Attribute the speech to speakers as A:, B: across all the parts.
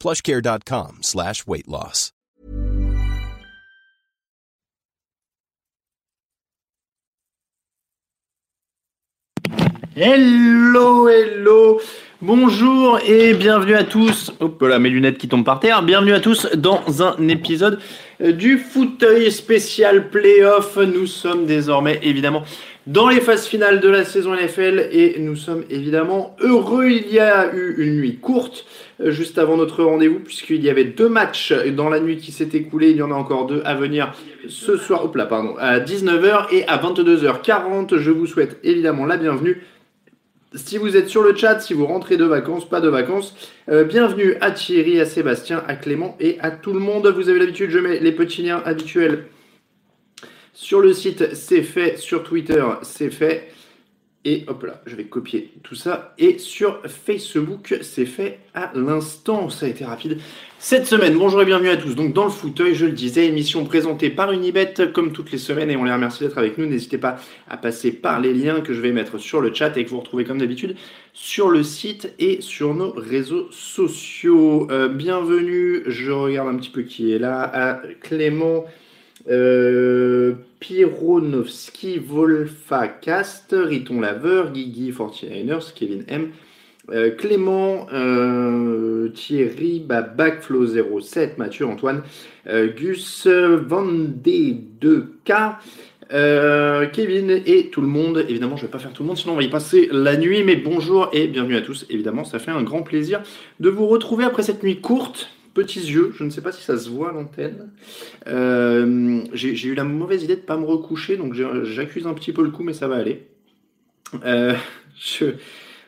A: plushcare.com slash weight loss.
B: Hello, hello, bonjour et bienvenue à tous. Hop là, mes lunettes qui tombent par terre. Bienvenue à tous dans un épisode euh, du fauteuil spécial playoff. Nous sommes désormais évidemment dans les phases finales de la saison NFL et nous sommes évidemment heureux. Il y a eu une nuit courte euh, juste avant notre rendez-vous puisqu'il y avait deux matchs dans la nuit qui s'est écoulée. Il y en a encore deux à venir ce soir, hop là, pardon, à 19h et à 22h40. Je vous souhaite évidemment la bienvenue. Si vous êtes sur le chat, si vous rentrez de vacances, pas de vacances, euh, bienvenue à Thierry, à Sébastien, à Clément et à tout le monde. Vous avez l'habitude, je mets les petits liens habituels sur le site, c'est fait. Sur Twitter, c'est fait. Et hop là, je vais copier tout ça. Et sur Facebook, c'est fait à l'instant. Ça a été rapide. Cette semaine, bonjour et bienvenue à tous. Donc dans le fauteuil, je le disais, émission présentée par Unibet comme toutes les semaines et on les remercie d'être avec nous. N'hésitez pas à passer par les liens que je vais mettre sur le chat et que vous retrouvez comme d'habitude sur le site et sur nos réseaux sociaux. Euh, bienvenue, je regarde un petit peu qui est là, à Clément. Euh, Pironovski, Volfacast, Riton Laveur, Guigui 49ers, Kevin M, euh, Clément, euh, Thierry, Backflow 07, Mathieu, Antoine, Gus, Vendée 2K, Kevin et tout le monde. Évidemment, je ne vais pas faire tout le monde, sinon on va y passer la nuit. Mais bonjour et bienvenue à tous. Évidemment, ça fait un grand plaisir de vous retrouver après cette nuit courte petits yeux, je ne sais pas si ça se voit à l'antenne. Euh, j'ai eu la mauvaise idée de ne pas me recoucher, donc j'accuse un petit peu le coup, mais ça va aller. Euh,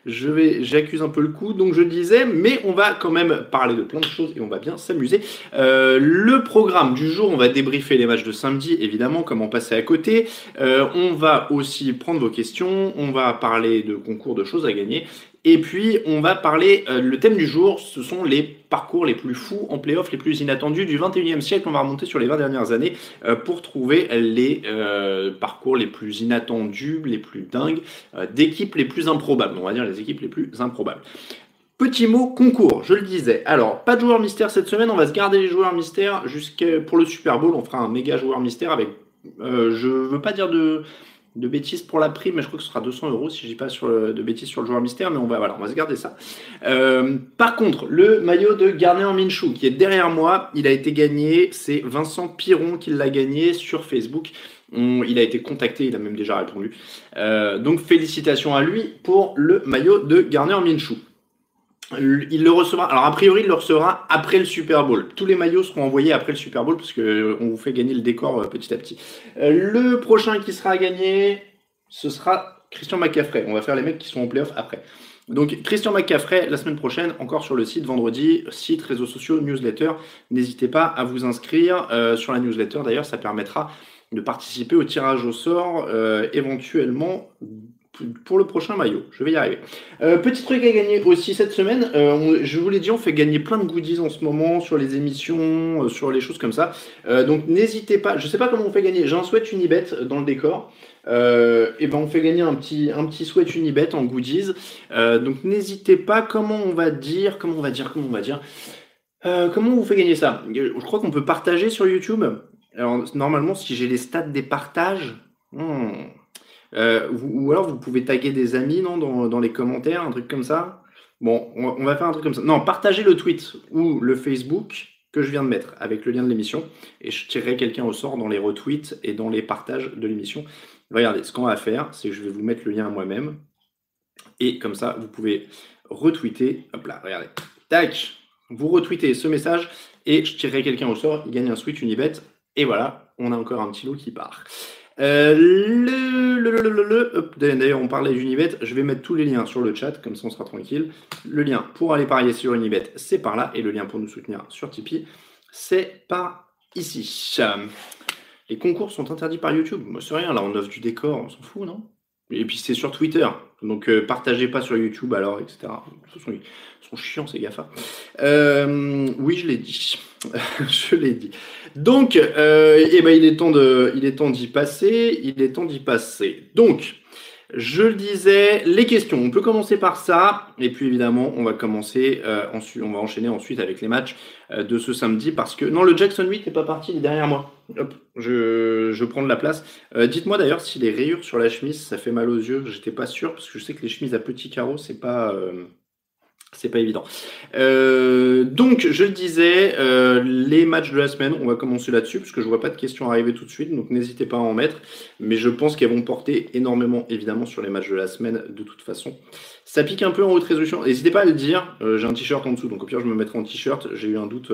B: je, vais, j'accuse un peu le coup, donc je disais, mais on va quand même parler de plein de choses et on va bien s'amuser. Euh, le programme du jour, on va débriefer les matchs de samedi, évidemment, comment passer à côté. on va aussi prendre vos questions, on va parler de concours de choses à gagner et puis, on va parler, euh, le thème du jour, ce sont les parcours les plus fous en playoff, les plus inattendus du 21e siècle. On va remonter sur les 20 dernières années euh, pour trouver les euh, parcours les plus inattendus, les plus dingues, d'équipes les plus improbables. On va dire les équipes les plus improbables. Petit mot concours, je le disais. Alors, pas de joueur mystère cette semaine, on va se garder les joueurs mystères jusqu'à pour le Super Bowl. On fera un méga joueur mystère avec, je veux pas dire de de bêtises pour la prime, mais je crois que ce sera 200 euros si je dis pas de bêtises sur le joueur mystère, mais on va, on va se garder ça. Euh, par contre, le maillot de Garner Minshew qui est derrière moi, il a été gagné, c'est Vincent Piron qui l'a gagné sur Facebook. il a été contacté, il a même déjà répondu. Euh, donc félicitations à lui pour le maillot de Garner Minshew. Il le recevra. Alors a priori, il le recevra après le Super Bowl. Tous les maillots seront envoyés après le Super Bowl parce euh, vous fait gagner le décor euh, petit à petit. Euh, le prochain qui sera gagné, ce sera Christian McCaffrey. On va faire les mecs qui sont en playoff après. Donc Christian McCaffrey la semaine prochaine, encore sur le site vendredi, site, réseaux sociaux, newsletter. N'hésitez pas à vous inscrire sur la newsletter. D'ailleurs, ça permettra de participer au tirage au sort éventuellement pour le prochain maillot. Je vais y arriver. Euh, petit truc à gagner aussi cette semaine. Euh, je vous l'ai dit, on fait gagner plein de goodies en ce moment sur les émissions, euh, sur les choses comme ça. donc n'hésitez pas. Je sais pas comment on fait gagner. J'ai un sweat Unibet dans le décor. et ben on fait gagner un petit un petit sweat Unibet en goodies. donc n'hésitez pas. Comment on va dire Comment on va dire Comment on va dire Comment on vous fait gagner ça? Je crois qu'on peut partager sur YouTube. Alors normalement, si j'ai les stats des partages. Hmm, euh, ou alors vous pouvez taguer des amis non, dans, les commentaires, un truc comme ça. Bon, on, va faire un truc comme ça. Non, partagez le tweet ou le Facebook que je viens de mettre avec le lien de l'émission et je tirerai quelqu'un au sort dans les retweets et dans les partages de l'émission. Regardez, ce qu'on va faire, c'est que je vais vous mettre le lien moi-même et comme ça, vous pouvez retweeter. Hop là, regardez. Tac Vous retweetez ce message et je tirerai quelqu'un au sort. Il gagne un Switch Unibet. Et voilà, on a encore un petit lot qui part. Euh, le, D'ailleurs, on parlait d'Unibet. Je vais mettre tous les liens sur le chat, comme ça on sera tranquille. Le lien pour aller parier sur Unibet, c'est par là. Et le lien pour nous soutenir sur Tipeee, c'est par ici. Les concours sont interdits par YouTube. Moi, c'est rien, là, on offre du décor, on s'en fout, non? Et puis c'est sur Twitter. Donc, euh, partagez pas sur YouTube, alors, etc. Façon, ils sont chiants, ces GAFA. Euh, oui, je l'ai dit. je l'ai dit. Donc, euh, eh ben, il est temps de, il est temps d'y passer. Il est temps d'y passer. Donc, je le disais, les questions. On peut commencer par ça, et puis évidemment, on va commencer euh, on va enchaîner ensuite avec les matchs euh, de ce samedi parce que non, le Jackson 8 n'est pas parti, il est derrière moi. Hop, je, prends de la place. Dites-moi d'ailleurs si les rayures sur la chemise, ça fait mal aux yeux. J'étais pas sûr parce que je sais que les chemises à petits carreaux, c'est pas c'est pas évident. Euh, donc, je le disais, euh, les matchs de la semaine, on va commencer là-dessus, parce que je vois pas de questions arriver tout de suite, donc n'hésitez pas à en mettre. Mais je pense qu'elles vont porter énormément, évidemment, sur les matchs de la semaine, de toute façon. Ça pique un peu en haute résolution. N'hésitez pas à le dire. Euh, j'ai un t-shirt en dessous, donc au pire, je me mettrai en t-shirt. J'ai eu un doute.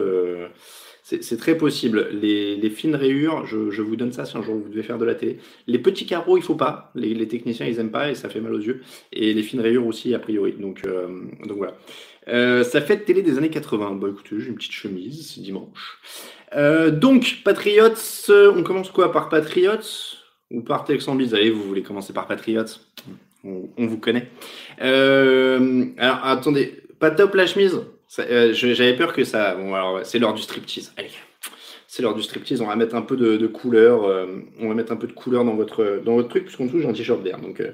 B: C'est très possible. Les, fines rayures, je, vous donne ça si un jour vous devez faire de la télé. Les petits carreaux, il faut pas. Les, techniciens, ils aiment pas et ça fait mal aux yeux. Et les fines rayures aussi, a priori. Donc, euh, voilà. Euh, ça fait télé des années 80. Bon, écoutez, j'ai une petite chemise, c'est dimanche. Euh, donc, Patriots, on commence quoi? Par Patriots ou par Texans Allez, vous voulez commencer par Patriots? On, on, vous connaît. alors, attendez, pas top la chemise? Euh, j'avais peur que ça. Bon, alors, c'est l'heure du striptease. Allez, c'est l'heure du striptease. On va mettre un peu de, couleur. Euh, on va mettre un peu de couleur dans votre, dans votre truc, puisqu'en dessous, j'ai un t-shirt vert. Donc, euh,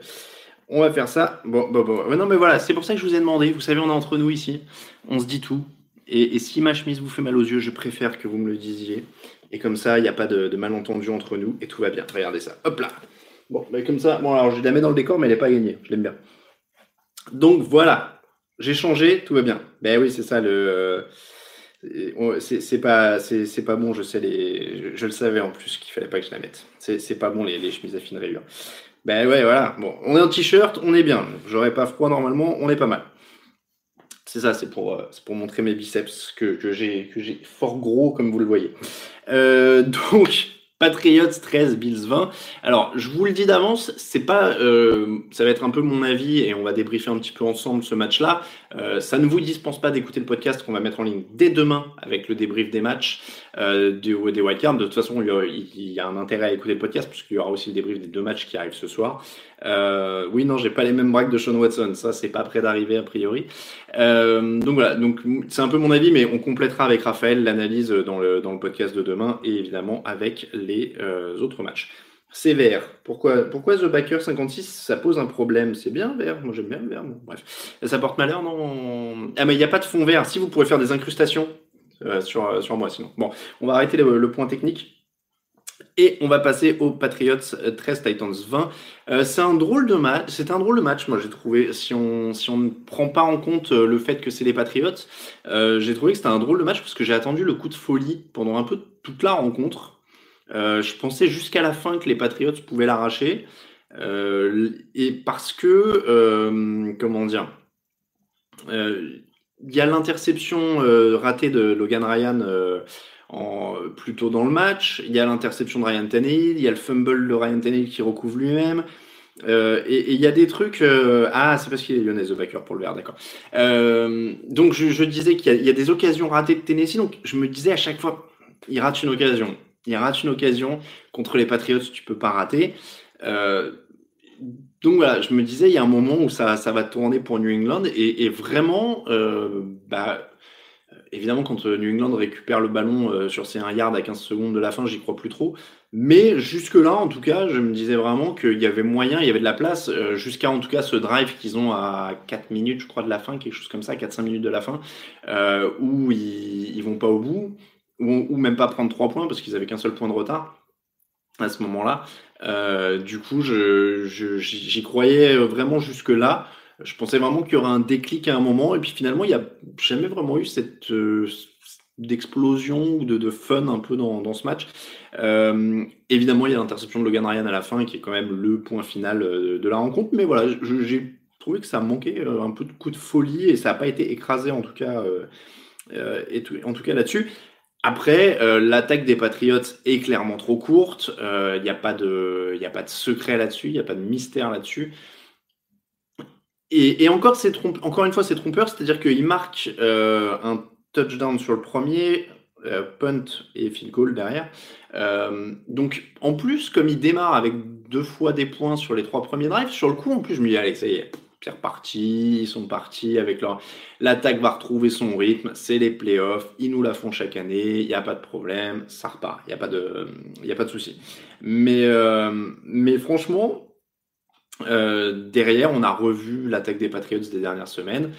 B: on va faire ça. Bon, bon, bon. Non, mais voilà, c'est pour ça que je vous ai demandé. Vous savez, on est entre nous ici. On se dit tout. Et, si ma chemise vous fait mal aux yeux, je préfère que vous me le disiez. Et comme ça, il n'y a pas de, malentendu entre nous et tout va bien. Regardez ça. Hop là. Bon, mais comme ça, bon, alors je la mets dans le décor, mais elle n'est pas gagnée. Je l'aime bien. Donc voilà, j'ai changé, tout va bien. Ben oui, c'est ça le. Euh, c'est pas, c'est pas bon, je sais les, je, le savais en plus qu'il fallait pas que je la mette. C'est pas bon les, les, chemises à fine rayure. Ben ouais, voilà. Bon, on est en t-shirt, on est bien. J'aurais pas froid normalement, on est pas mal. C'est ça, c'est pour, euh, pour montrer mes biceps que, que j'ai fort gros comme vous le voyez. Euh, donc, Patriots 13, Bills 20. Alors, je vous le dis d'avance, c'est pas, euh, ça va être un peu mon avis et on va débriefer un petit peu ensemble ce match-là. Euh, ça ne vous dispense pas d'écouter le podcast qu'on va mettre en ligne dès demain avec le débrief des matchs euh, des, des. De toute façon, il y, a, un intérêt à écouter le podcast puisqu'il y aura aussi le débrief des deux matchs qui arrivent ce soir. Euh, oui, non, j'ai pas les mêmes braques de Sean Watson. Ça, c'est pas prêt d'arriver a priori. Donc voilà, donc c'est un peu mon avis, mais on complétera avec Raphaël l'analyse dans le, dans le podcast de demain et évidemment avec les euh, autres matchs. C'est vert. Pourquoi, pourquoi The Backer 56 Ça pose un problème? C'est bien vert. Moi j'aime bien vert. bref. Ça porte malheur, non Ah, mais il n'y a pas de fond vert. Si vous pourrez faire des incrustations sur, sur moi, sinon. Bon, on va arrêter le point technique. Et on va passer aux Patriots 13 euh, Titans 20. Euh, c'est un drôle de match. C'est un drôle de match, moi j'ai trouvé. Si on si on ne prend pas en compte euh, le fait que c'est les Patriots, j'ai trouvé que c'était un drôle de match parce que j'ai attendu le coup de folie pendant un peu toute la rencontre. Je pensais jusqu'à la fin que les Patriots pouvaient l'arracher. et parce que comment dire, il y a l'interception ratée de Logan Ryan en, plutôt dans le match. Il y a l'interception de Ryan Tannehill, il y a le fumble de Ryan Tannehill qui recouvre lui-même. Euh, et, il y a des trucs. Euh, ah, c'est parce qu'il est lyonnais, The Backer, pour le verre, d'accord. Euh, donc, je, disais qu'il y, a des occasions ratées de Tennessee. Donc, je me disais à chaque fois, il rate une occasion. Il rate une occasion. Contre les Patriots, tu peux pas rater. Euh, donc voilà, je me disais, il y a un moment où ça, ça va tourner pour New England. Et, vraiment, bah, évidemment, quand euh, New England récupère le ballon euh, sur ses 1 yard à 15 secondes de la fin, j'y crois plus trop. Mais jusque-là, en tout cas, je me disais vraiment qu'il y avait moyen, il y avait de la place, euh, jusqu'à en tout cas ce drive qu'ils ont à 4 minutes, je crois, de la fin, quelque chose comme ça, 4-5 minutes de la fin, où ils, ils vont pas au bout, ou, même pas prendre 3 points parce qu'ils avaient qu'un seul point de retard à ce moment-là. du coup, j'y croyais vraiment jusque-là. Je pensais vraiment qu'il y aurait un déclic à un moment, et puis finalement, il n'y a jamais vraiment eu cette, euh, d'explosion ou de, de, fun un peu dans, dans ce match. Euh, évidemment, il y a l'interception de Logan Ryan à la fin qui est quand même le point final euh, de la rencontre. Mais voilà, j'ai trouvé que ça manquait euh, un peu de coup de folie et ça n'a pas été écrasé en tout cas, en tout cas là-dessus. Après, l'attaque des Patriots est clairement trop courte. Il n'y a, pas de, a pas de secret là-dessus, il n'y a pas de mystère là-dessus. Et, encore, encore une fois, c'est trompeur, c'est-à-dire qu'il marque un touchdown sur le premier, euh, punt et field goal derrière. Euh, donc en plus, comme il démarre avec deux fois des points sur les trois premiers drives, sur le coup, en plus, je me dis, allez, ça y est, c'est reparti, ils sont partis avec leur. L'attaque va retrouver son rythme, c'est les playoffs, ils nous la font chaque année, il n'y a pas de problème, ça repart, il n'y a pas de, y a pas de souci. Mais, euh, franchement, derrière, on a revu l'attaque des Patriots des dernières semaines.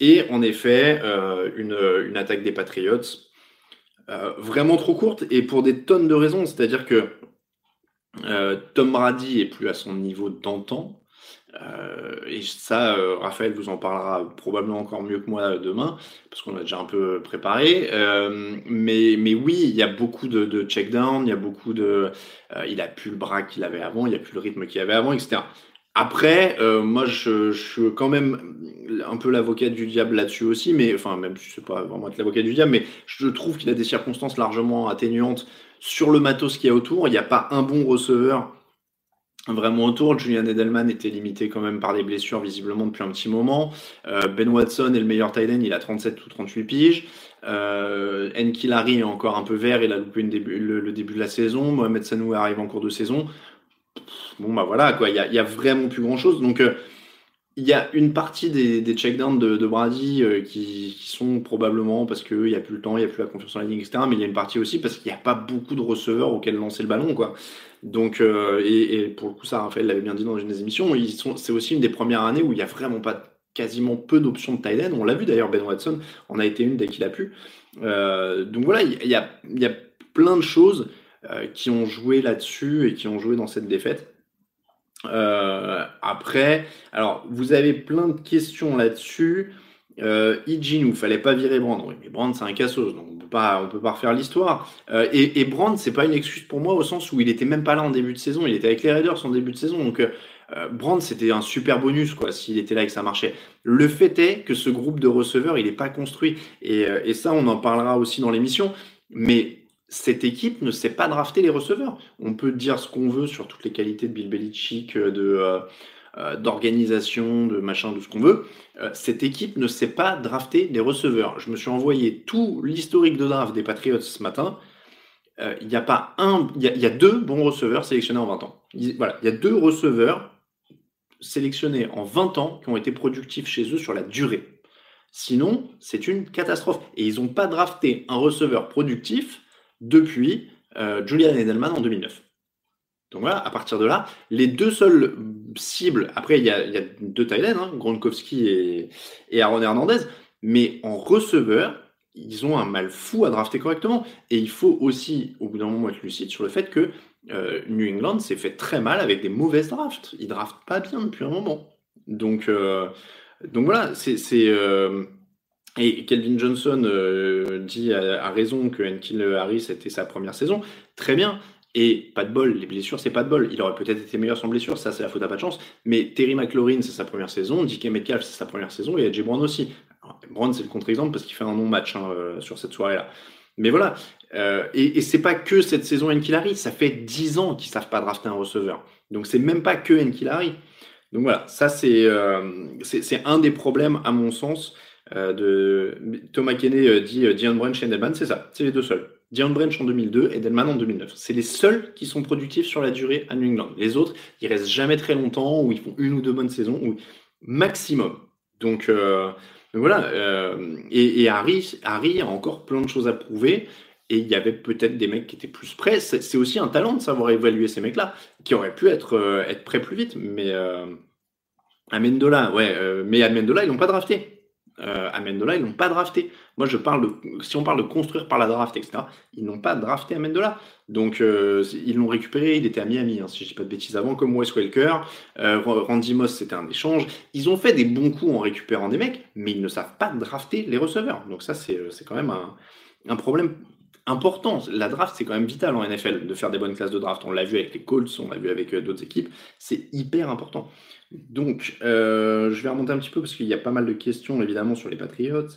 B: Et en effet, euh, une, attaque des Patriots euh, vraiment trop courte et pour des tonnes de raisons. C'est-à-dire que euh, Tom Brady est plus à son niveau d'antan. Et ça, Raphaël vous en parlera probablement encore mieux que moi demain, parce qu'on a déjà un peu préparé. mais, mais oui, il y a beaucoup de, de check-down, il y a beaucoup de. il a plus le bras qu'il avait avant, il n'y a plus le rythme qu'il avait avant, etc. Après, euh, moi, je, suis quand même un peu l'avocat du diable là-dessus aussi, mais enfin, même si c'est pas vraiment être l'avocat du diable, mais je trouve qu'il a des circonstances largement atténuantes sur le matos qu'il y a autour. Il n'y a pas un bon receveur vraiment autour. Julian Edelman était limité quand même par des blessures visiblement depuis un petit moment. Euh, ben Watson est le meilleur tight end, il a 37 ou 38 piges. Euh, Larry est encore un peu vert, il a loupé le, début de la saison. Mohamed Sanou arrive en cours de saison bon bah voilà quoi, il y a, vraiment plus grand chose. Donc euh, il y a une partie des, des checkdowns de, de Brady euh, qui, sont probablement parce qu'il n'y a plus le temps, il n'y a plus la confiance en la ligne, etc. Mais il y a une partie aussi parce qu'il n'y a pas beaucoup de receveurs auxquels lancer le ballon. Quoi. Donc, euh, et, pour le coup, ça, Raphaël l'avait bien dit dans une des émissions, c'est aussi une des premières années où il n'y a vraiment pas quasiment peu d'options de tight end. On l'a vu d'ailleurs, Ben Watson en a été une dès qu'il a pu. donc voilà, il y a, y a plein de choses qui ont joué là-dessus et qui ont joué dans cette défaite. Euh, après, alors vous avez plein de questions là-dessus. Euh, il fallait pas virer Brand. Oui, mais Brand, c'est un cassos, donc on peut pas, on peut pas refaire l'histoire. Euh, et, et Brand, c'est pas une excuse pour moi au sens où il était même pas là en début de saison. Il était avec les Raiders en début de saison, donc euh, Brand, c'était un super bonus quoi s'il était là et que ça marchait. Le fait est que ce groupe de receveurs, il n'est pas construit. Et, et ça, on en parlera aussi dans l'émission. Mais cette équipe ne sait pas drafter les receveurs. On peut dire ce qu'on veut sur toutes les qualités de Bill Belichick, euh, de euh, euh, d'organisation, de machin, de ce qu'on veut. cette équipe ne sait pas drafter les receveurs. Je me suis envoyé tout l'historique de draft des Patriots ce matin. Il n'y a pas un, il y, a deux bons receveurs sélectionnés en 20 ans. voilà, il y a deux receveurs sélectionnés en 20 ans qui ont été productifs chez eux sur la durée. Sinon, c'est une catastrophe. Et ils n'ont pas drafté un receveur productif depuis euh, Julian Edelman en 2009. Donc voilà, à partir de là, les deux seules cibles, après il y a, deux Thaïlandais, hein, Gronkowski et, et, Aaron Hernandez, mais en receveur, ils ont un mal fou à drafter correctement. Et il faut aussi, au bout d'un moment, être lucide sur le fait que euh, New England s'est fait très mal avec des mauvaises drafts. Ils draftent pas bien depuis un moment. Donc, euh, donc voilà, c'est et Kelvin Johnson euh, dit à, raison que Enkil Harris était sa première saison. Très bien. Et pas de bol, les blessures, c'est pas de bol. Il aurait peut-être été meilleur sans blessure, ça c'est la faute à pas de chance. Mais Terry McLaurin, c'est sa première saison. DK Metcalf, c'est sa première saison. Et Jay Brown aussi. Brown, c'est le contre-exemple parce qu'il fait un non-match hein, euh, sur cette soirée-là. Mais voilà. Euh, et, et c'est pas que cette saison Enkil Ça fait 10 ans qu'ils savent pas drafter un receveur. Donc c'est même pas que Enkil Donc voilà, ça c'est c'est un des problèmes à mon sens euh, de Thomas Kenney euh, dit euh, Dion Branch et Edelman, c'est ça, c'est les deux seuls. Dion Branch en 2002 et Edelman en 2009. C'est les seuls qui sont productifs sur la durée à New England. Les autres, ils restent jamais très longtemps ou ils font une ou deux bonnes saisons ou maximum. Donc voilà. et, et Harry, Harry a encore plein de choses à prouver. Et il y avait peut-être des mecs qui étaient plus prêts. C'est aussi un talent de savoir évaluer ces mecs-là, qui auraient pu être, être prêts plus vite. Mais Amendola, ouais, mais Amendola, ils l'ont pas drafté euh, Amendola, ils n'ont pas drafté. Moi, je parle de, si on parle de construire par la draft, etc., ils n'ont pas drafté Amendola. Donc, euh, ils l'ont récupéré, il était à Miami, hein, si je ne dis pas de bêtises avant, comme Wes Welker. Euh, Randy Moss, c'était un échange. Ils ont fait des bons coups en récupérant des mecs, mais ils ne savent pas drafter les receveurs. Donc, ça, c'est quand même un, un problème important. La draft, c'est quand même vital en NFL de faire des bonnes classes de draft. On l'a vu avec les Colts, on l'a vu avec euh, d'autres équipes. C'est hyper important. Donc, euh, je vais remonter un petit peu parce qu'il y a pas mal de questions évidemment sur les Patriots.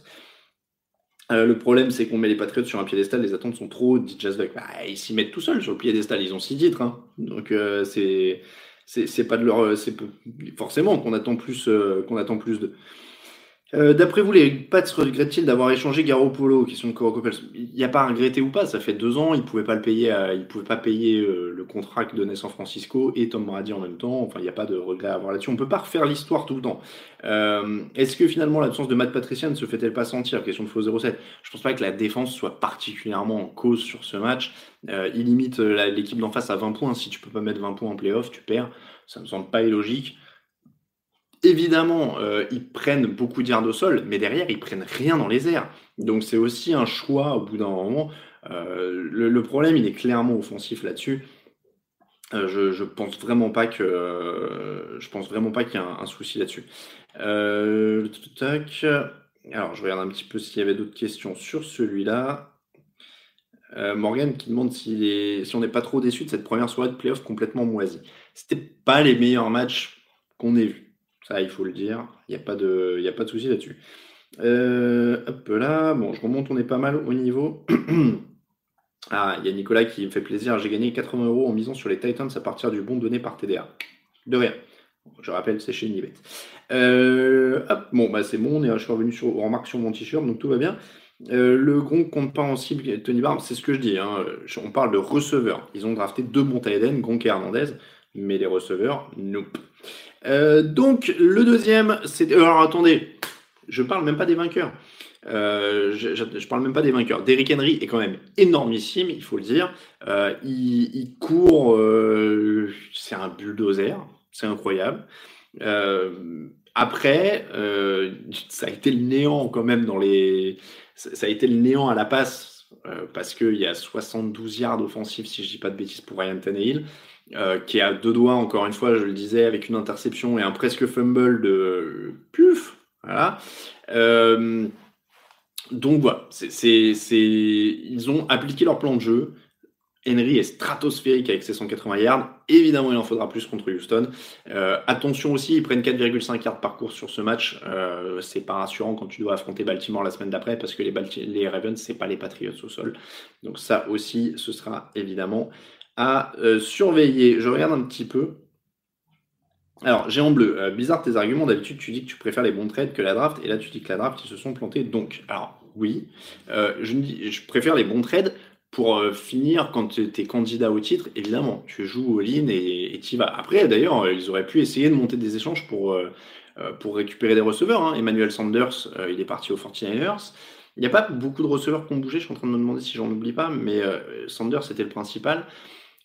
B: Euh, le problème, c'est qu'on met les Patriots sur un piédestal, les attentes sont trop hautes, dit Jazz bah, ils s'y mettent tout seuls sur le piédestal, ils ont six titres. Hein. Donc, c'est c'est pas de leur. Forcément qu'on attend plus, qu'on attend plus de. Euh, d'après vous, les Pats regrettent-ils d'avoir échangé Garoppolo Question de Copels. Il n'y a pas à regretter ou pas, ça fait deux ans, ils ne pouvaient pas le payer, ils pouvaient pas payer euh, le contrat que donnait San Francisco et Tom Brady en même temps. Enfin, il n'y a pas de regret à avoir là-dessus. On ne peut pas refaire l'histoire tout le temps. Euh, est-ce que finalement l'absence de Matt Patricia ne se fait-elle pas sentir? Question de faux 07. Je pense pas que la défense soit particulièrement en cause sur ce match. il limite l'équipe d'en face à 20 points. Si tu peux pas mettre 20 points en playoff, tu perds. Ça me semble pas illogique. Évidemment, euh, ils prennent beaucoup d'yards au sol, mais derrière, ils prennent rien dans les airs. Donc c'est aussi un choix au bout d'un moment. Euh, le, problème, il est clairement offensif là-dessus. Euh, je, pense vraiment pas que qu'il y a un, souci là-dessus. Alors je regarde un petit peu s'il y avait d'autres questions sur celui-là. Morgan qui demande si, si on n'est pas trop déçu de cette première soirée de playoff complètement moisie. C'était pas les meilleurs matchs qu'on ait vus. Ça, il faut le dire. Il n'y a pas de, a pas de souci là-dessus. Euh, hop là, bon, je remonte, on est pas mal au niveau. ah, il y a Nicolas qui me fait plaisir. J'ai gagné 80 euros en misant sur les Titans à partir du bon donné par TDA. De rien. Je rappelle, c'est chez Unibet. Euh, hop, bon, bah c'est bon, je suis revenu sur, remarque sur mon t-shirt, donc tout va bien. Euh, le Gronk compte pas en cible Tony Barnes, c'est ce que je dis. Hein. On parle de receveurs. Ils ont drafté deux bons Gronk et Hernandez, mais les receveurs, nope. Euh, donc, le deuxième, c'est. Euh, alors, attendez, je parle même pas des vainqueurs. Euh, je, je, parle même pas des vainqueurs. Derrick Henry est quand même énormissime, il faut le dire. il, court, c'est un bulldozer, c'est incroyable. après, ça a été le néant quand même dans les. Ça a été le néant à la passe parce qu'il y a 72 yards offensifs, si je dis pas de bêtises, pour Ryan Tannehill. Euh, qui a deux doigts, encore une fois, je le disais, avec une interception et un presque fumble de puf. Voilà. Euh, donc voilà, ils ont appliqué leur plan de jeu. Henry est stratosphérique avec ses 180 yards. Évidemment, il en faudra plus contre Houston. Euh, attention aussi, ils prennent 4,5 yards par course sur ce match. c'est pas rassurant quand tu dois affronter Baltimore la semaine d'après parce que les, les Ravens, c'est pas les Patriots au sol. Donc ça aussi, ce sera évidemment à euh, surveiller. Je regarde un petit peu. Alors, j'ai en bleu. Euh, bizarre tes arguments. D'habitude, tu dis que tu préfères les bons trades que la draft. Et là, tu dis que la draft, ils se sont plantés. Donc, alors, oui. Euh, je, préfère les bons trades pour finir quand tu es candidat au titre. Évidemment, tu joues au in et tu y vas. Après, d'ailleurs, ils auraient pu essayer de monter des échanges pour, pour récupérer des receveurs. Hein. Emmanuel Sanders, il est parti aux 49ers. Il n'y a pas beaucoup de receveurs qui ont bougé. Je suis en train de me demander si j'en oublie pas. Mais Sanders, c'était le principal.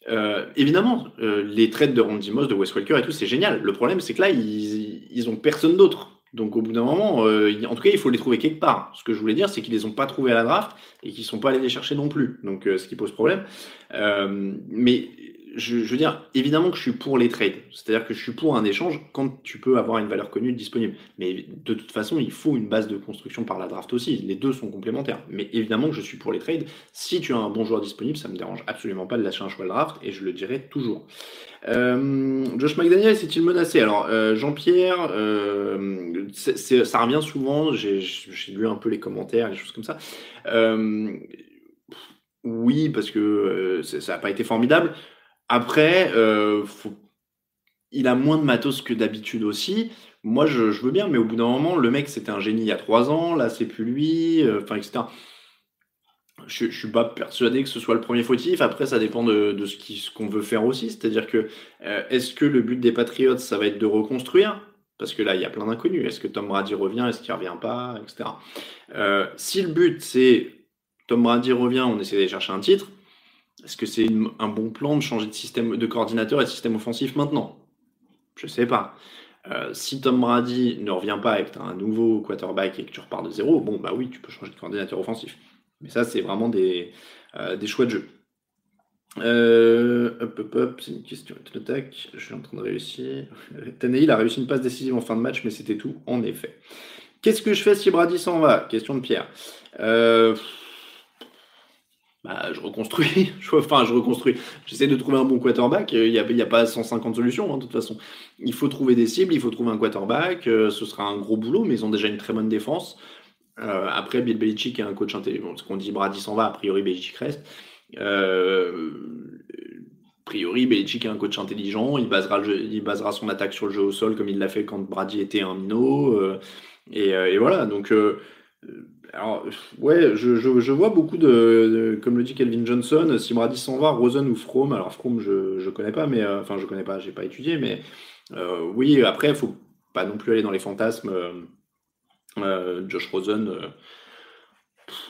B: Euh, évidemment, euh, les trades de Randy Moss, de Wes Welker et tout, c'est génial. Le problème, c'est que là, ils, ils ont personne d'autre. Donc, au bout d'un moment, euh, en tout cas, il faut les trouver quelque part. Ce que je voulais dire, c'est qu'ils les ont pas trouvés à la draft et qu'ils sont pas allés les chercher non plus. Donc, ce qui pose problème. mais je, veux dire, évidemment que je suis pour les trades. C'est-à-dire que je suis pour un échange quand tu peux avoir une valeur connue disponible. Mais de toute façon, il faut une base de construction par la draft aussi. Les deux sont complémentaires. Mais évidemment que je suis pour les trades. Si tu as un bon joueur disponible, ça me dérange absolument pas de lâcher un choix de draft et je le dirai toujours. Euh, Josh McDaniel est-il menacé? Alors, euh, Jean-Pierre, euh, ça revient souvent. J'ai lu un peu les commentaires, les choses comme ça. oui, parce que ça n'a pas été formidable. Après, euh, il a moins de matos que d'habitude aussi. Moi, je, veux bien, mais au bout d'un moment, le mec, c'était un génie il y a trois ans, là, c'est plus lui, euh, enfin, etc. Je, ne suis pas persuadé que ce soit le premier fautif. Après, ça dépend de, ce qu'on veut faire aussi. C'est-à-dire que, euh, est-ce que le but des Patriots, ça va être de reconstruire? Parce que là, il y a plein d'inconnus. Est-ce que Tom Brady revient? Est-ce qu'il revient pas? Etc. si le but, c'est Tom Brady revient, on essaie d'aller chercher un titre, est-ce que c'est un bon plan de changer de système de coordinateur et de système offensif maintenant? Je ne sais pas. Euh, si Tom Brady ne revient pas avec un nouveau quarterback et que tu repars de zéro, bon bah oui, tu peux changer de coordinateur offensif. Mais ça, c'est vraiment des, euh, choix de jeu. Euh, hop, hop, hop, c'est une question. Tac, je suis en train de réussir. Tannehill a réussi une passe décisive en fin de match, mais c'était tout, en effet. Qu'est-ce que je fais si Brady s'en va? Question de Pierre. Bah, je reconstruis. enfin, je reconstruis. J'essaie de trouver un bon quarterback. Il n'y a, pas 150 solutions, hein, de toute façon. Il faut trouver des cibles, il faut trouver un quarterback. ce sera un gros boulot, mais ils ont déjà une très bonne défense. après, Bill Belichick est un coach intelligent. Ce qu'on dit, Brady s'en va, a priori, Belichick reste. Euh, a priori, Belichick est un coach intelligent, il basera, son attaque sur le jeu au sol comme il l'a fait quand Brady était un minot. Euh, euh, et, voilà, donc, alors, ouais, je, je, vois beaucoup de, comme le dit Kelvin Johnson, si s'en va, Rosen ou Froome, alors Froome, je ne connais pas, mais enfin, je connais pas, j'ai pas étudié, mais oui, après, il faut pas non plus aller dans les fantasmes. Josh Rosen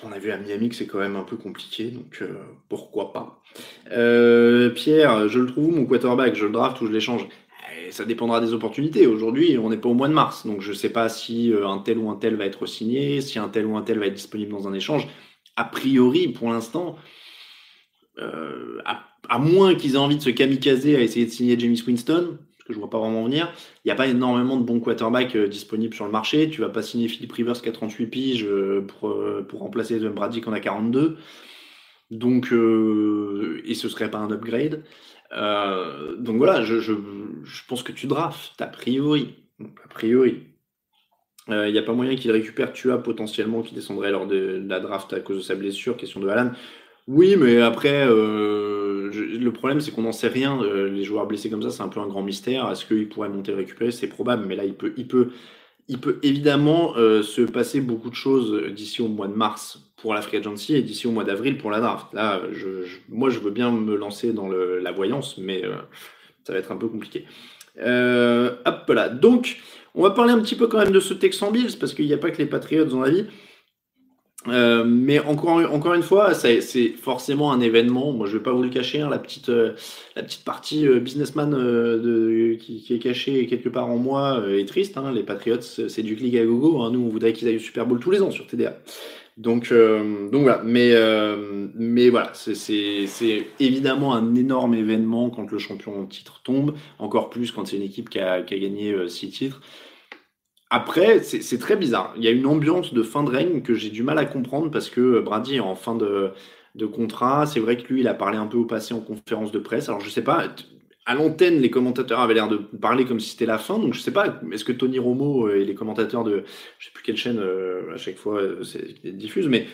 B: on a vu à Miami que c'est quand même un peu compliqué, donc euh, pourquoi pas. Euh, Pierre, je le trouve mon quarterback, je le draft ou je l'échange? Ça dépendra des opportunités. Aujourd'hui, on n'est pas au mois de mars, donc je ne sais pas si euh, un tel ou un tel va être signé, si un tel ou un tel va être disponible dans un échange. A priori, pour l'instant, à, à, moins qu'ils aient envie de se kamikazer à essayer de signer James Winston, que je vois pas vraiment venir. Il n'y a pas énormément de bons quarterbacks euh, disponibles sur le marché. Tu vas pas signer Philippe Rivers qui a 38 piges euh, pour, euh, pour remplacer Brady qui en a 42. Donc, et ce serait pas un upgrade. Donc voilà, je, pense que tu drafts, a priori. a priori. Il n'y a pas moyen qu'il récupère Tua potentiellement qui descendrait lors de, la draft à cause de sa blessure. Question de Alan. Oui, mais après, le problème, c'est qu'on n'en sait rien. Euh, les joueurs blessés comme ça, c'est un peu un grand mystère. Est-ce qu'il pourrait monter récupérer? C'est probable, mais là, il peut, il peut, il peut évidemment euh, se passer beaucoup de choses d'ici au mois de mars pour la free agency et d'ici au mois d'avril pour la draft. Là, moi, je veux bien me lancer dans la voyance, mais euh, ça va être un peu compliqué. hop là. Donc, on va parler un petit peu quand même de ce Texan Bills parce qu'il n'y a pas que les Patriots dans la vie. Euh, mais encore, une fois, c'est forcément un événement. Moi, je vais pas vous le cacher, hein, la petite, euh, la petite partie euh, businessman qui, est cachée quelque part en moi est triste. Hein. Les Patriots, c'est du clic à gogo. Hein. Nous, on voudrait qu'ils aillent au Super Bowl tous les ans sur TDA. Donc, donc voilà. Mais, mais voilà, c'est évidemment un énorme événement quand le champion en titre tombe. Encore plus quand c'est une équipe qui a, qui a gagné six titres. Après, c'est très bizarre. Il y a une ambiance de fin de règne que j'ai du mal à comprendre parce que Brady est en fin de, contrat. C'est vrai que lui, il a parlé un peu au passé en conférence de presse. Alors, je sais pas, à l'antenne, les commentateurs avaient l'air de parler comme si c'était la fin. Donc, je sais pas, est-ce que Tony Romo et les commentateurs de je sais plus quelle chaîne euh, à chaque fois euh, diffusent, mais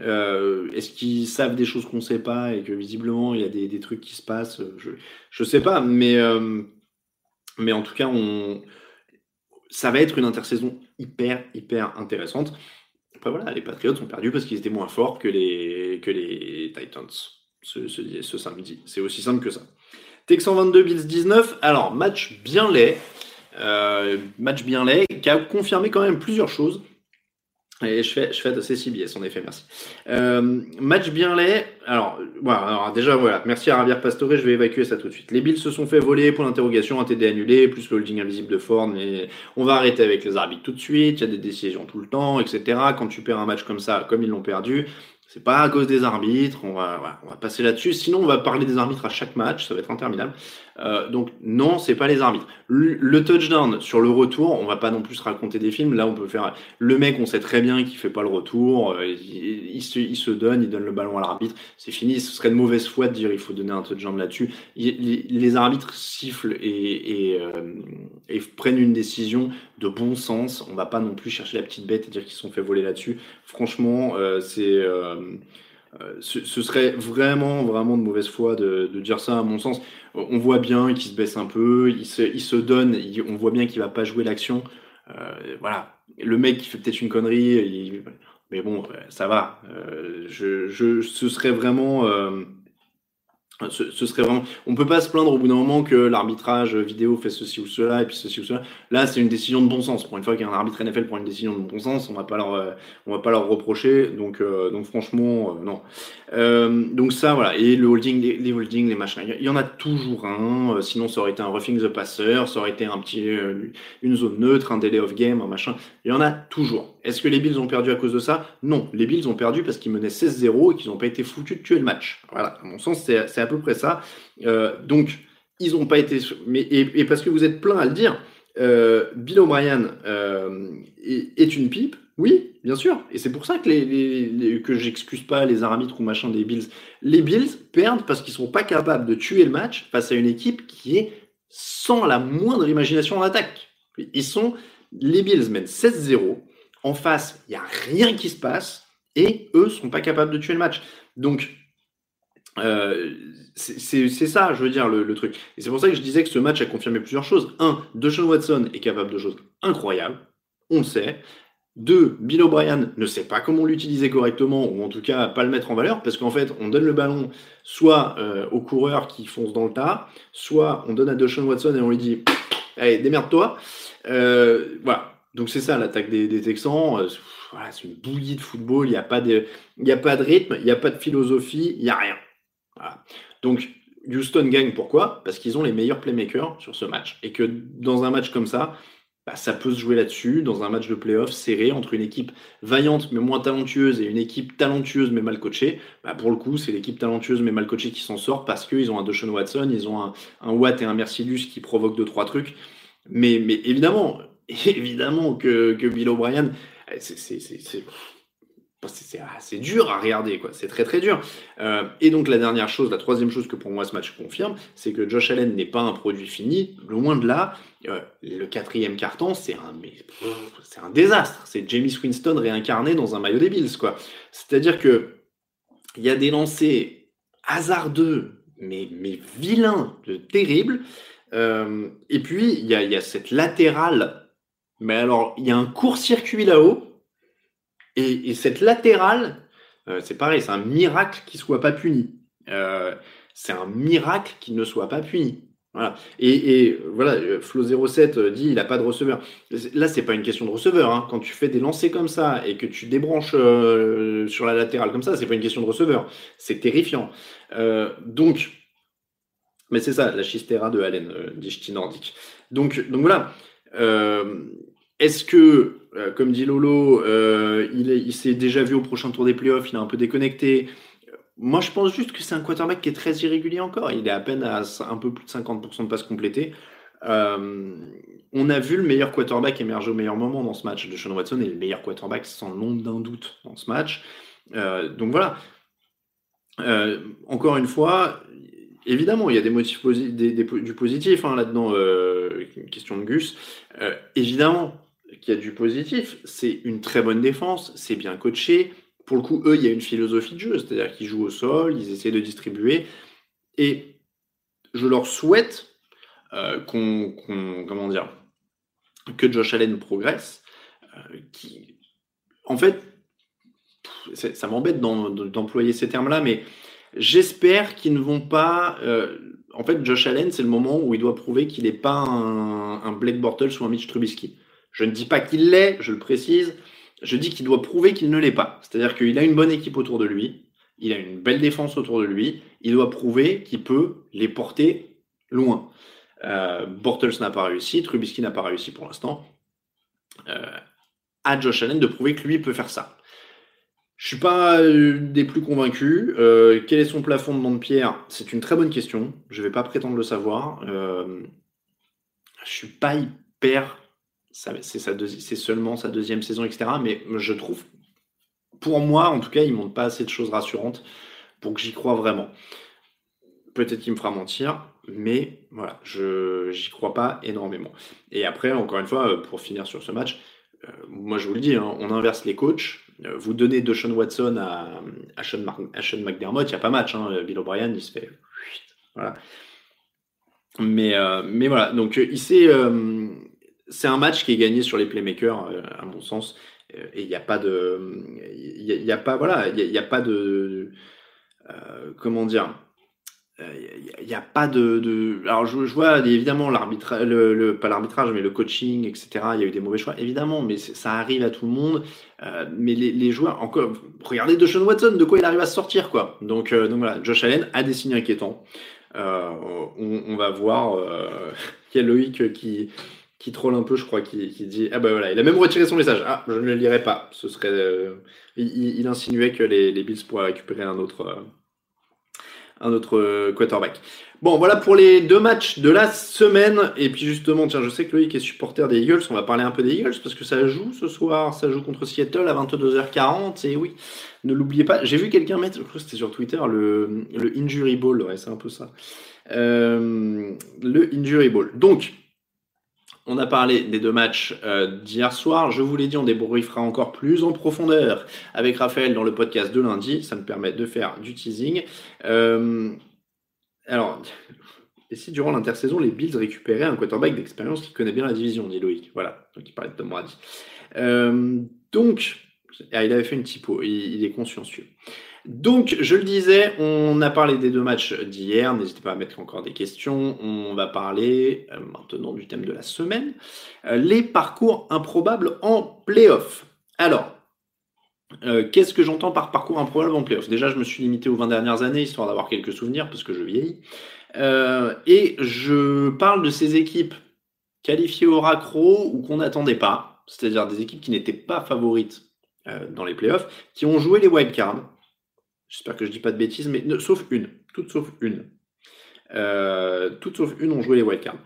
B: euh, est-ce qu'ils savent des choses qu'on ne sait pas et que visiblement il y a des, trucs qui se passent Je ne sais pas, mais, mais en tout cas, on ça va être une intersaison hyper, hyper intéressante. Après, voilà, les Patriots ont perdu parce qu'ils étaient moins forts que les, que les Titans ce, ce, samedi. C'est aussi simple que ça. Texan 22, Bills 19. Alors, match bien laid. Euh, match bien laid qui a confirmé quand même plusieurs choses. Et je fais, je fais de CBS, en effet, merci. Euh, match bien laid. Alors, voilà, alors, déjà, voilà. Merci à Ravière Pastore, je vais évacuer ça tout de suite. Les Bills se sont fait voler pour l'interrogation, un TD annulé, plus le holding invisible de Ford. Mais on va arrêter avec les arbitres tout de suite. Il y a des décisions tout le temps, etc. Quand tu perds un match comme ça, comme ils l'ont perdu, c'est pas à cause des arbitres, on va, on va passer là-dessus. Sinon, on va parler des arbitres à chaque match, ça va être interminable. Euh, donc non, c'est pas les arbitres. Le, touchdown sur le retour, on va pas non plus raconter des films. Là, on peut faire le mec, on sait très bien qu'il fait pas le retour. Euh, il, se, donne, il donne le ballon à l'arbitre. C'est fini. Ce serait de mauvaise foi de dire il faut donner un touchdown là-dessus. Les, arbitres sifflent et, euh, et, prennent une décision de bon sens. On va pas non plus chercher la petite bête et dire qu'ils sont fait voler là-dessus. Franchement, c'est ce, serait vraiment, vraiment de mauvaise foi de, de, dire ça, à mon sens on voit bien qu'il se baisse un peu, il se, donne, on voit bien qu'il va pas jouer l'action. Euh, voilà, le mec qui fait peut-être une connerie, mais bon, ça va. Euh, je, ce serait vraiment euh, ce, serait vraiment. On peut pas se plaindre au bout d'un moment que l'arbitrage vidéo fait ceci ou cela et puis ceci ou cela. Là, c'est une décision de bon sens. Pour une fois qu'un arbitre NFL prend une décision de bon sens, on va pas leur, euh, on va pas leur reprocher. Donc, euh, donc franchement, euh, non. donc ça, voilà. Et le holding, les, holdings, les machins, il y en a toujours un. sinon, ça aurait été un roughing the passer, ça aurait été un petit, une zone neutre, un delay of game, un machin. Il y en a toujours. Est-ce que les Bills ont perdu à cause de ça? Non, les Bills ont perdu parce qu'ils menaient 16-0 et qu'ils n'ont pas été foutus de tuer le match. Voilà, à mon sens, c'est à peu près ça. Euh, donc, ils n'ont pas été. Mais, et, parce que vous êtes plein à le dire, Bill O'Brien est, une pipe, oui, bien sûr. Et c'est pour ça que, les, que j'excuse pas les arbitres ou machin des Bills. Les Bills perdent parce qu'ils sont pas capables de tuer le match face à une équipe qui est sans la moindre imagination en attaque. Ils sont, les Bills mènent 16-0. En face, il n'y a rien qui se passe et eux sont pas capables de tuer le match. Donc, euh, c'est ça, je veux dire, le, truc. Et c'est pour ça que je disais que ce match a confirmé plusieurs choses. Un, Deshaun Watson est capable de choses incroyables, on le sait. Deux, Bill O'Brien ne sait pas comment l'utiliser correctement, ou en tout cas pas le mettre en valeur, parce qu'en fait, on donne le ballon soit euh, aux coureurs qui foncent dans le tas, soit on donne à Deshaun Watson et on lui dit Allez, démerde-toi. Euh, voilà. Donc c'est ça l'attaque des, Texans. Euh, c'est une bouillie de football. Il n'y a, pas de, a pas de rythme, il n'y a pas de philosophie, il n'y a rien. Donc Houston gagne pourquoi? Parce qu'ils ont les meilleurs playmakers sur ce match. Et que dans un match comme ça, bah, ça peut se jouer là-dessus. Dans un match de playoff serré entre une équipe vaillante mais moins talentueuse et une équipe talentueuse mais mal coachée, bah, pour le coup, c'est l'équipe talentueuse mais mal coachée qui s'en sort parce qu'ils ont un Deshaun Watson, ils ont un, un Watt et un Mercilus qui provoquent deux, trois trucs. Mais, mais évidemment, évidemment que, que Bill O'Brien, c'est c'est dur à regarder, quoi. C'est très très dur. Euh, et donc la dernière chose, la troisième chose que pour moi ce match confirme, c'est que Josh Allen n'est pas un produit fini. Loin de là, euh, le quatrième carton, c'est un, c'est un désastre. C'est Jamie Winston réincarné dans un maillot des Bills, quoi. C'est-à-dire que il y a des lancers hasardeux, mais, mais vilains, de terribles. Euh, et puis il y y a cette latérale. Mais alors, il y a un court-circuit là-haut et, cette latérale, euh, c'est pareil, c'est un miracle qu'il ne soit pas puni. Euh, c'est un miracle qu'il ne soit pas puni. Voilà. Et, voilà, euh, Flo07 dit il n'a pas de receveur. Là, c'est pas une question de receveur. Hein. Quand tu fais des lancers comme ça et que tu débranches sur la latérale comme ça, c'est pas une question de receveur. C'est terrifiant. donc, mais c'est ça, la chistera de Allen, dit Nordique. Donc, donc voilà. Est-ce que, euh, comme dit Lolo, euh, il, s'est déjà vu au prochain tour des playoffs, il est un peu déconnecté Moi, je pense juste que c'est un quarterback qui est très irrégulier encore. Il est à peine à un peu plus de 50% de passes complétées. Euh, on a vu le meilleur quarterback émerger au meilleur moment dans ce match. De Sean Watson est le meilleur quarterback sans l'ombre d'un doute dans ce match. donc voilà. encore une fois, évidemment, il y a des motifs du positif hein, là-dedans. question de Gus. évidemment, qu'il y a du positif. C'est une très bonne défense, c'est bien coaché. Pour le coup, eux, il y a une philosophie de jeu, c'est-à-dire qu'ils jouent au sol, ils essaient de distribuer. Et je leur souhaite euh, qu'on, comment dire, que Josh Allen progresse. Euh, en fait, ça m'embête d'employer ces termes-là, mais j'espère qu'ils ne vont pas. Euh, en fait, Josh Allen, c'est le moment où il doit prouver qu'il n'est pas un, un Blake Bortles ou un Mitch Trubisky. Je ne dis pas qu'il l'est, je le précise. Je dis qu'il doit prouver qu'il ne l'est pas. C'est-à-dire qu'il a une bonne équipe autour de lui, il a une belle défense autour de lui, il doit prouver qu'il peut les porter loin. Euh, Bortles n'a pas réussi, Trubisky n'a pas réussi pour l'instant. Euh, à Josh Allen de prouver que lui peut faire ça. Je suis pas euh, des plus convaincus. Euh, quel est son plafond de pierre? C'est une très bonne question. Je ne vais pas prétendre le savoir. je suis pas hyper c'est seulement sa deuxième saison, etc. Mais je trouve, pour moi, en tout cas, il ne montre pas assez de choses rassurantes pour que j'y croie vraiment. Peut-être qu'il me fera mentir, mais voilà, je j'y crois pas énormément. Et après, encore une fois, pour finir sur ce match, euh, moi je vous le dis, hein, on inverse les coachs. Euh, vous donnez de Sean Watson à, à, Sean, McDermott, il n'y a pas match. Hein, Bill O'Brien, il se fait. Voilà. Mais, euh, mais voilà, donc il s'est c'est un match qui est gagné sur les playmakers, euh, à mon sens. Euh, et il n'y a pas de. Il n'y a, pas. Voilà, a, pas de. Euh, comment dire il n'y a, pas de, alors je, vois évidemment l'arbitrage, le, pas l'arbitrage mais le coaching, etc. Il y a eu des mauvais choix, évidemment, mais ça arrive à tout le monde. mais les, joueurs, encore, regardez Deshaun Watson, de quoi il arrive à sortir, quoi. Donc, donc voilà, Josh Allen a des signes inquiétants. On, on, va voir. il y a Loïc qui, qui troll un peu, je crois, qui, dit Ah bah voilà, il a même retiré son message. Ah, je ne le lirai pas. Ce serait. Euh, il, insinuait que les, les, Bills pourraient récupérer un autre, euh, un autre quarterback. Bon, voilà pour les deux matchs de la semaine. Et puis justement, tiens, je sais que Loïc est supporter des Eagles. On va parler un peu des Eagles parce que ça joue ce soir. Ça joue contre Seattle à 22h40. Et oui, ne l'oubliez pas. J'ai vu quelqu'un mettre, je crois que c'était sur Twitter, le, le Injury Ball. Ouais, c'est un peu ça. Euh, le Injury Ball. Donc, on a parlé des deux matchs euh, d'hier soir. Je vous l'ai dit, on débriefera encore plus en profondeur avec Raphaël dans le podcast de lundi. Ça me permet de faire du teasing. Euh, alors, et si durant l'intersaison, les Bills récupéraient un quarterback d'expérience qui connaît bien la division, dit Loïc. Voilà, donc il parlait de Tom Brady. Euh, donc, ah, il avait fait une typo, il, est consciencieux. Donc, je le disais, on a parlé des deux matchs d'hier. N'hésitez pas à mettre encore des questions. On va parler euh, maintenant du thème de la semaine euh, les parcours improbables en playoff. Alors, euh, qu'est-ce que j'entends par parcours improbable en playoff? Déjà, je me suis limité aux 20 dernières années, histoire d'avoir quelques souvenirs, parce que je vieillis. Et je parle de ces équipes qualifiées au raccro ou qu'on n'attendait pas, c'est-à-dire des équipes qui n'étaient pas favorites dans les playoffs, qui ont joué les wildcards. J'espère que je ne dis pas de bêtises, mais sauf une, toutes sauf une. toutes sauf une ont joué les wildcards.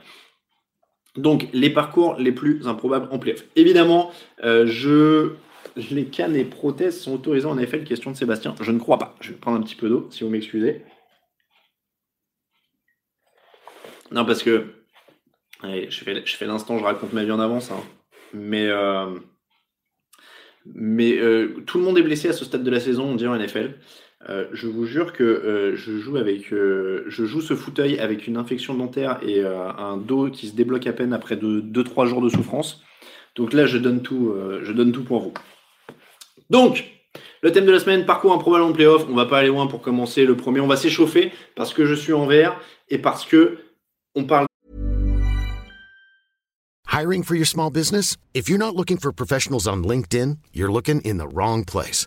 B: Donc, les parcours les plus improbables en playoff. Évidemment, je les cannes et prothèses sont autorisées en effet, question de Sébastien. Je ne crois pas. Je vais prendre un petit peu d'eau, si vous m'excusez. Non, parce que je fais, je fais l'instant, je raconte ma vie en avance. Hein. Mais, euh, mais euh, tout le monde est blessé à ce stade de la saison, on dit en NFL. Euh, je vous jure que je joue avec, je joue ce fauteuil avec une infection dentaire et un dos qui se débloque à peine après 2-3 jours de souffrance. Donc là, je donne tout, je donne tout pour vous. Donc, le thème de la semaine, parcours improbable en playoff. On va pas aller loin pour commencer. Le premier, on va s'échauffer parce que je suis en vert et parce que on parle.
C: Hiring for your small business? If you're not looking for professionals on LinkedIn, you're looking in the wrong place.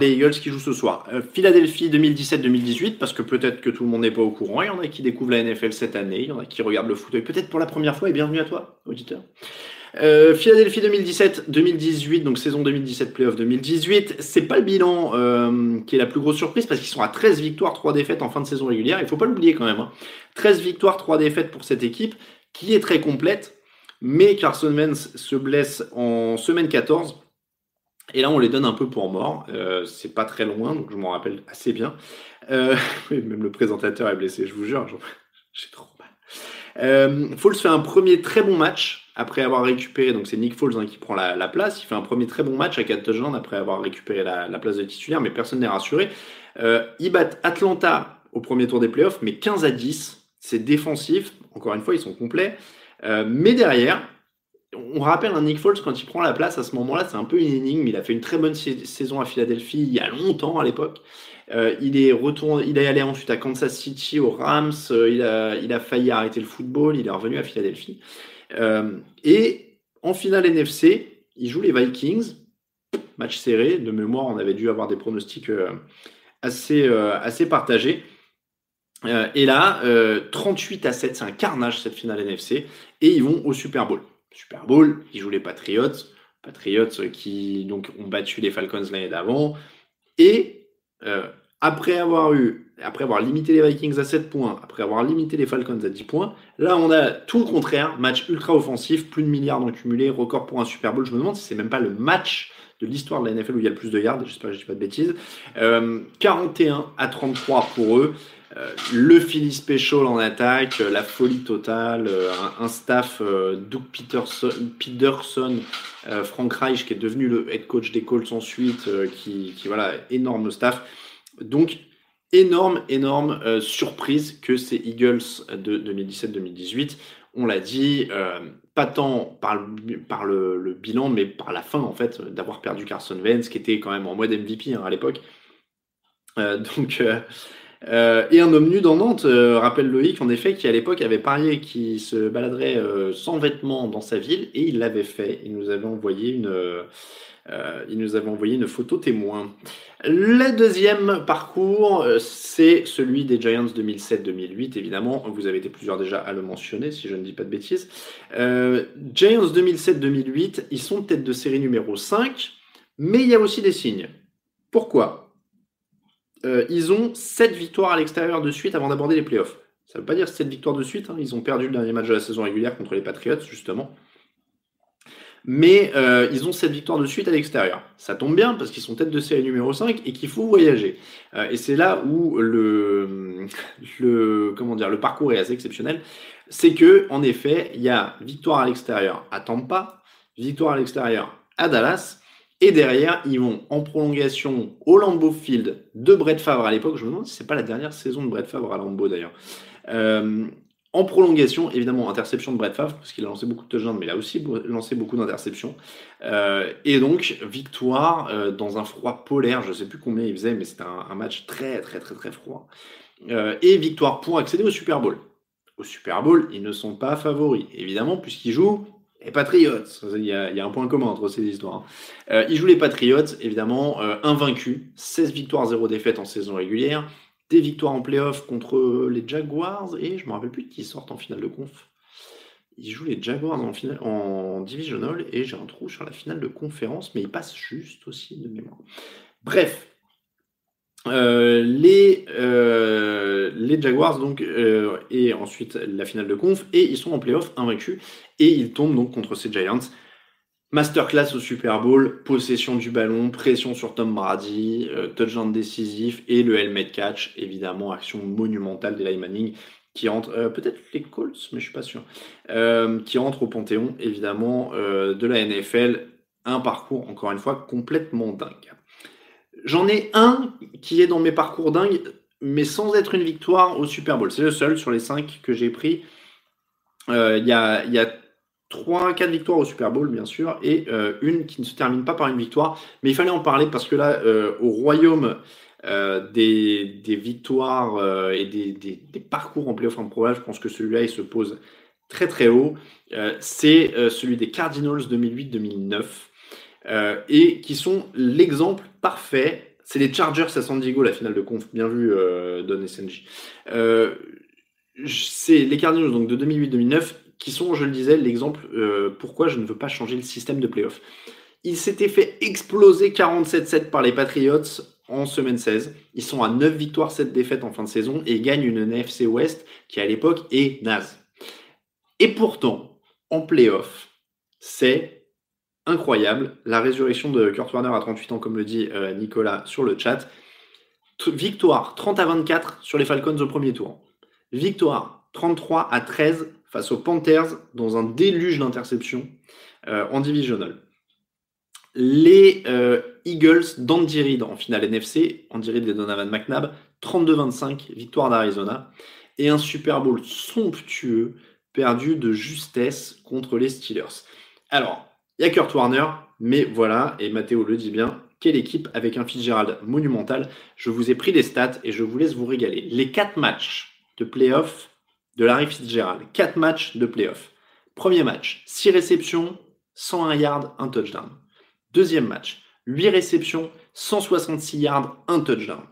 B: Les Eagles qui jouent ce soir. Euh, Philadelphie 2017-2018, parce que peut-être que tout le monde n'est pas au courant. Il y en a qui découvrent la NFL cette année, il y en a qui regardent le football peut-être pour la première fois, et bienvenue à toi, auditeur. Euh, Philadelphie 2017-2018, donc saison 2017, playoff 2018. C'est pas le bilan euh, qui est la plus grosse surprise parce qu'ils sont à 13 victoires, 3 défaites en fin de saison régulière. Il faut pas l'oublier quand même. Hein. 13 victoires, 3 défaites pour cette équipe qui est très complète. Mais Carson Wentz se blesse en semaine 14. Et là, on les donne un peu pour mort. Euh, c'est pas très loin, donc je m'en rappelle assez bien. Euh, même le présentateur est blessé, je vous jure. J'ai trop mal. Euh, Foles fait un premier très bon match après avoir récupéré, donc c'est Nick Foles hein, qui prend la, place, il fait un premier très bon match à 4 touchdowns après avoir récupéré la, place de titulaire, mais personne n'est rassuré. Euh, ils battent Atlanta au premier tour des playoffs, mais 15 à 10, c'est défensif, encore une fois ils sont complets, mais derrière, on rappelle un Nick Foles quand il prend la place à ce moment-là, c'est un peu une énigme, il a fait une très bonne saison à Philadelphie il y a longtemps à l'époque. Euh, il est retourné, il est allé ensuite à Kansas City, aux Rams. il, a, il a failli arrêter le football. Il est revenu à Philadelphie. Euh, et en finale NFC, il joue les Vikings. Match serré. De mémoire, on avait dû avoir des pronostics euh, assez, euh, assez partagés. et là, 38 à 7, c'est un carnage cette finale NFC. Et ils vont au Super Bowl. Super Bowl, ils jouent les Patriots. Patriots qui donc ont battu les Falcons l'année d'avant. Et après avoir eu après avoir limité les Vikings à 7 points, après avoir limité les Falcons à 10 points, là on a tout le contraire, match ultra offensif, plus de milliards dans cumulé, record pour un Super Bowl. Je me demande si c'est même pas le match de l'histoire de la NFL où il y a le plus de yards, j'espère que je dis pas de bêtises. 41 euh, à 33 pour eux. Le Philly Special en attaque, la folie totale, un, staff Doug Peterson, Frank Reich qui est devenu le head coach des Colts ensuite, qui, voilà, énorme staff. Donc énorme, énorme surprise que ces Eagles de 2017-2018 on l'a dit, euh, pas tant par, le, bilan, mais par la fin, en fait, d'avoir perdu Carson Wentz, qui était quand même en mode MVP hein, à l'époque. Euh, donc, euh, et un homme nu dans Nantes, rappelle Loïc, en effet, qui à l'époque avait parié qu'il se baladerait sans vêtements dans sa ville, et il l'avait fait. Il nous avait envoyé une euh, il nous avait envoyé une photo témoin. Le deuxième parcours, euh, c'est celui des Giants 2007-2008, évidemment. Vous avez été plusieurs déjà à le mentionner, si je ne dis pas de bêtises. Euh, Giants 2007-2008, ils sont tête de série numéro 5, mais il y a aussi des signes. Pourquoi? Ils ont 7 victoires à l'extérieur de suite avant d'aborder les playoffs. Ça ne veut pas dire 7 victoires de suite, hein. ils ont perdu le dernier match de la saison régulière contre les Patriots, justement mais euh, ils ont cette victoire de suite à l'extérieur. Ça tombe bien parce qu'ils sont tête de série numéro 5 et qu'il faut voyager. Euh, et c'est là où le, le, comment dire, le parcours est assez exceptionnel. C'est que, en effet, il y a victoire à l'extérieur à Tampa, victoire à l'extérieur à Dallas, et derrière, ils vont en prolongation au Lambeau Field de Brett Favre à l'époque. Je me demande si c'est pas la dernière saison de Brett Favre à Lambeau d'ailleurs. Euh, en prolongation, évidemment, interception de Brett Favre, parce qu'il a lancé beaucoup de touchdowns, mais il a aussi lancé beaucoup d'interceptions. Euh, et donc, victoire euh, dans un froid polaire, je ne sais plus combien il faisait, mais c'était un, match très, très, très, très froid. Et victoire pour accéder au Super Bowl. Au Super Bowl, ils ne sont pas favoris, évidemment, puisqu'ils jouent les Patriots. Il y, a, un point commun entre ces histoires. Hein. ils jouent les Patriots, évidemment, invaincus. 16 victoires, 0 défaites en saison régulière des victoires en playoff contre les Jaguars et je me rappelle plus qui sortent en finale de conf. Ils jouent les Jaguars en, finale, en divisional et j'ai un trou sur la finale de conférence, mais ils passent juste aussi de mémoire. Bref, euh, les, euh, les Jaguars donc euh, et ensuite la finale de conf et ils sont en playoff invaincus et ils tombent donc contre ces Giants Masterclass au Super Bowl, possession du ballon, pression sur Tom Brady, touchdown décisif et le helmet catch, évidemment, action monumentale d'Eli Manning qui entre, peut-être les Colts, mais je suis pas sûr, qui entre au panthéon, évidemment, de la NFL. Un parcours, encore une fois, complètement dingue. J'en ai un qui est dans mes parcours dingues, mais sans être une victoire au Super Bowl. C'est le seul sur les cinq que j'ai pris. Il y a, y, a, 3, 4 victoires au Super Bowl, bien sûr, et euh, une qui ne se termine pas par une victoire. Mais il fallait en parler parce que là, euh, au royaume euh, des, victoires et des, parcours en playoff improbable, je pense que celui-là, il se pose très très haut. C'est celui des Cardinals 2008-2009, et qui sont l'exemple parfait. C'est les Chargers à San Diego, la finale de conf, bien vu, Don SNJ. c'est les Cardinals donc de 2008-2009 qui sont, je le disais, l'exemple euh, pourquoi je ne veux pas changer le système de playoff. Il s'était fait exploser 47-7 par les Patriots en semaine 16. Ils sont à 9 victoires, 7 défaites en fin de saison et gagnent une NFC West qui à l'époque est naze. Et pourtant, en playoff, c'est incroyable. La résurrection de Kurt Warner à 38 ans, comme le dit euh, Nicolas sur le chat. Victoire 30 à 24 sur les Falcons au premier tour. Victoire 33 à 13 face aux Panthers dans un déluge d'interceptions euh, en divisional. Les euh, Eagles d'Andy Reid en finale NFC, Andy Reid et Donovan McNabb, 32-25, victoire d'Arizona, et un Super Bowl somptueux perdu de justesse contre les Steelers. Alors, il y a Kurt Warner, mais voilà, et Matteo le dit bien, quelle équipe avec un Fitzgerald monumental. Je vous ai pris les stats et je vous laisse vous régaler. Les quatre matchs de playoff de Larry Fitzgerald. 4 matchs de playoff. Premier match, 6 réceptions, 101 yards, 1 touchdown. Deuxième match, 8 réceptions, 166 yards, 1 touchdown.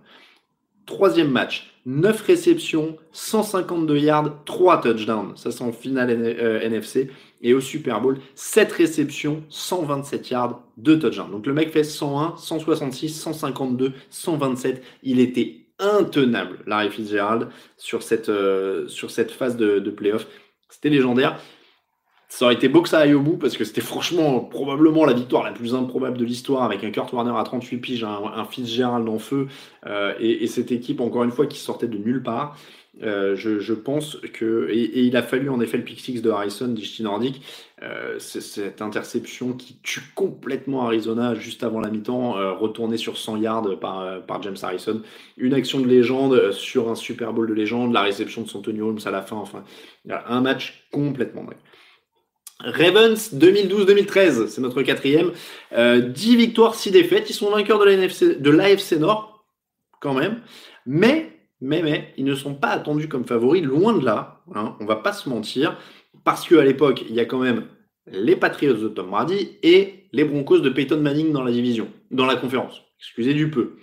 B: Troisième match, 9 réceptions, 152 yards, 3 touchdowns. Ça, c'est en finale NFC. Et au Super Bowl, 7 réceptions, 127 yards, 2 touchdowns. Donc le mec fait 101, 166, 152, 127. Il était intenable, Larry Fitzgerald, sur cette, euh, sur cette phase de, de playoff. C'était légendaire. ça aurait été beau que ça aille au bout parce que c'était franchement probablement la victoire la plus improbable de l'histoire avec un Kurt Warner à 38 piges, un, un Fitzgerald en feu euh, et, cette équipe encore une fois qui sortait de nulle part. Euh, je, pense que et, il a fallu en effet le pick six de Harrison d'Ishti Nordic, euh, cette interception qui tue complètement Arizona juste avant la mi-temps, euh, retournée sur 100 yards par, euh, par James Harrison, une action de légende sur un Super Bowl de légende, la réception de Santonio Holmes à la fin, enfin un match complètement dingue. Ravens 2012-2013, c'est notre quatrième. Euh, 10 victoires, 6 défaites. Ils sont vainqueurs de l'AFC Nord, quand même. Mais, mais, mais, ils ne sont pas attendus comme favoris, loin de là. Hein, on va pas se mentir. Parce qu'à l'époque, il y a quand même les Patriots de Tom Brady et les Broncos de Peyton Manning dans la division, dans la conférence. Excusez du peu.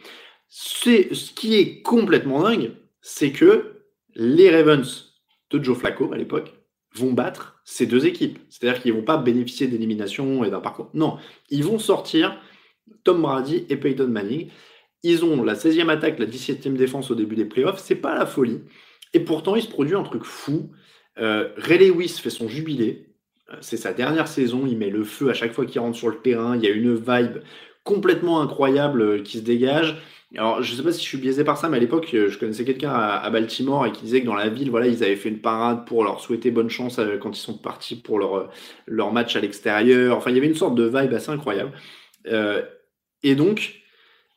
B: C'est, ce qui est complètement dingue, c'est que les Ravens de Joe Flacco à l'époque vont battre ces deux équipes. C'est-à-dire qu'ils vont pas bénéficier d'élimination et d'un parcours. Non, ils vont sortir Tom Brady et Peyton Manning. Ils ont la 16e attaque, la 17e défense au début des playoffs. C'est pas la folie. Et pourtant, il se produit un truc fou. Euh, Ray Lewis fait son jubilé. Euh, c'est sa dernière saison. Il met le feu à chaque fois qu'il rentre sur le terrain. Il y a une vibe complètement incroyable euh, qui se dégage. Alors, je sais pas si je suis biaisé par ça, mais à l'époque, je connaissais quelqu'un à, Baltimore et qui disait que dans la ville, voilà, ils avaient fait une parade pour leur souhaiter bonne chance quand ils sont partis pour leur, leur match à l'extérieur. Enfin, il y avait une sorte de vibe assez incroyable. Et donc,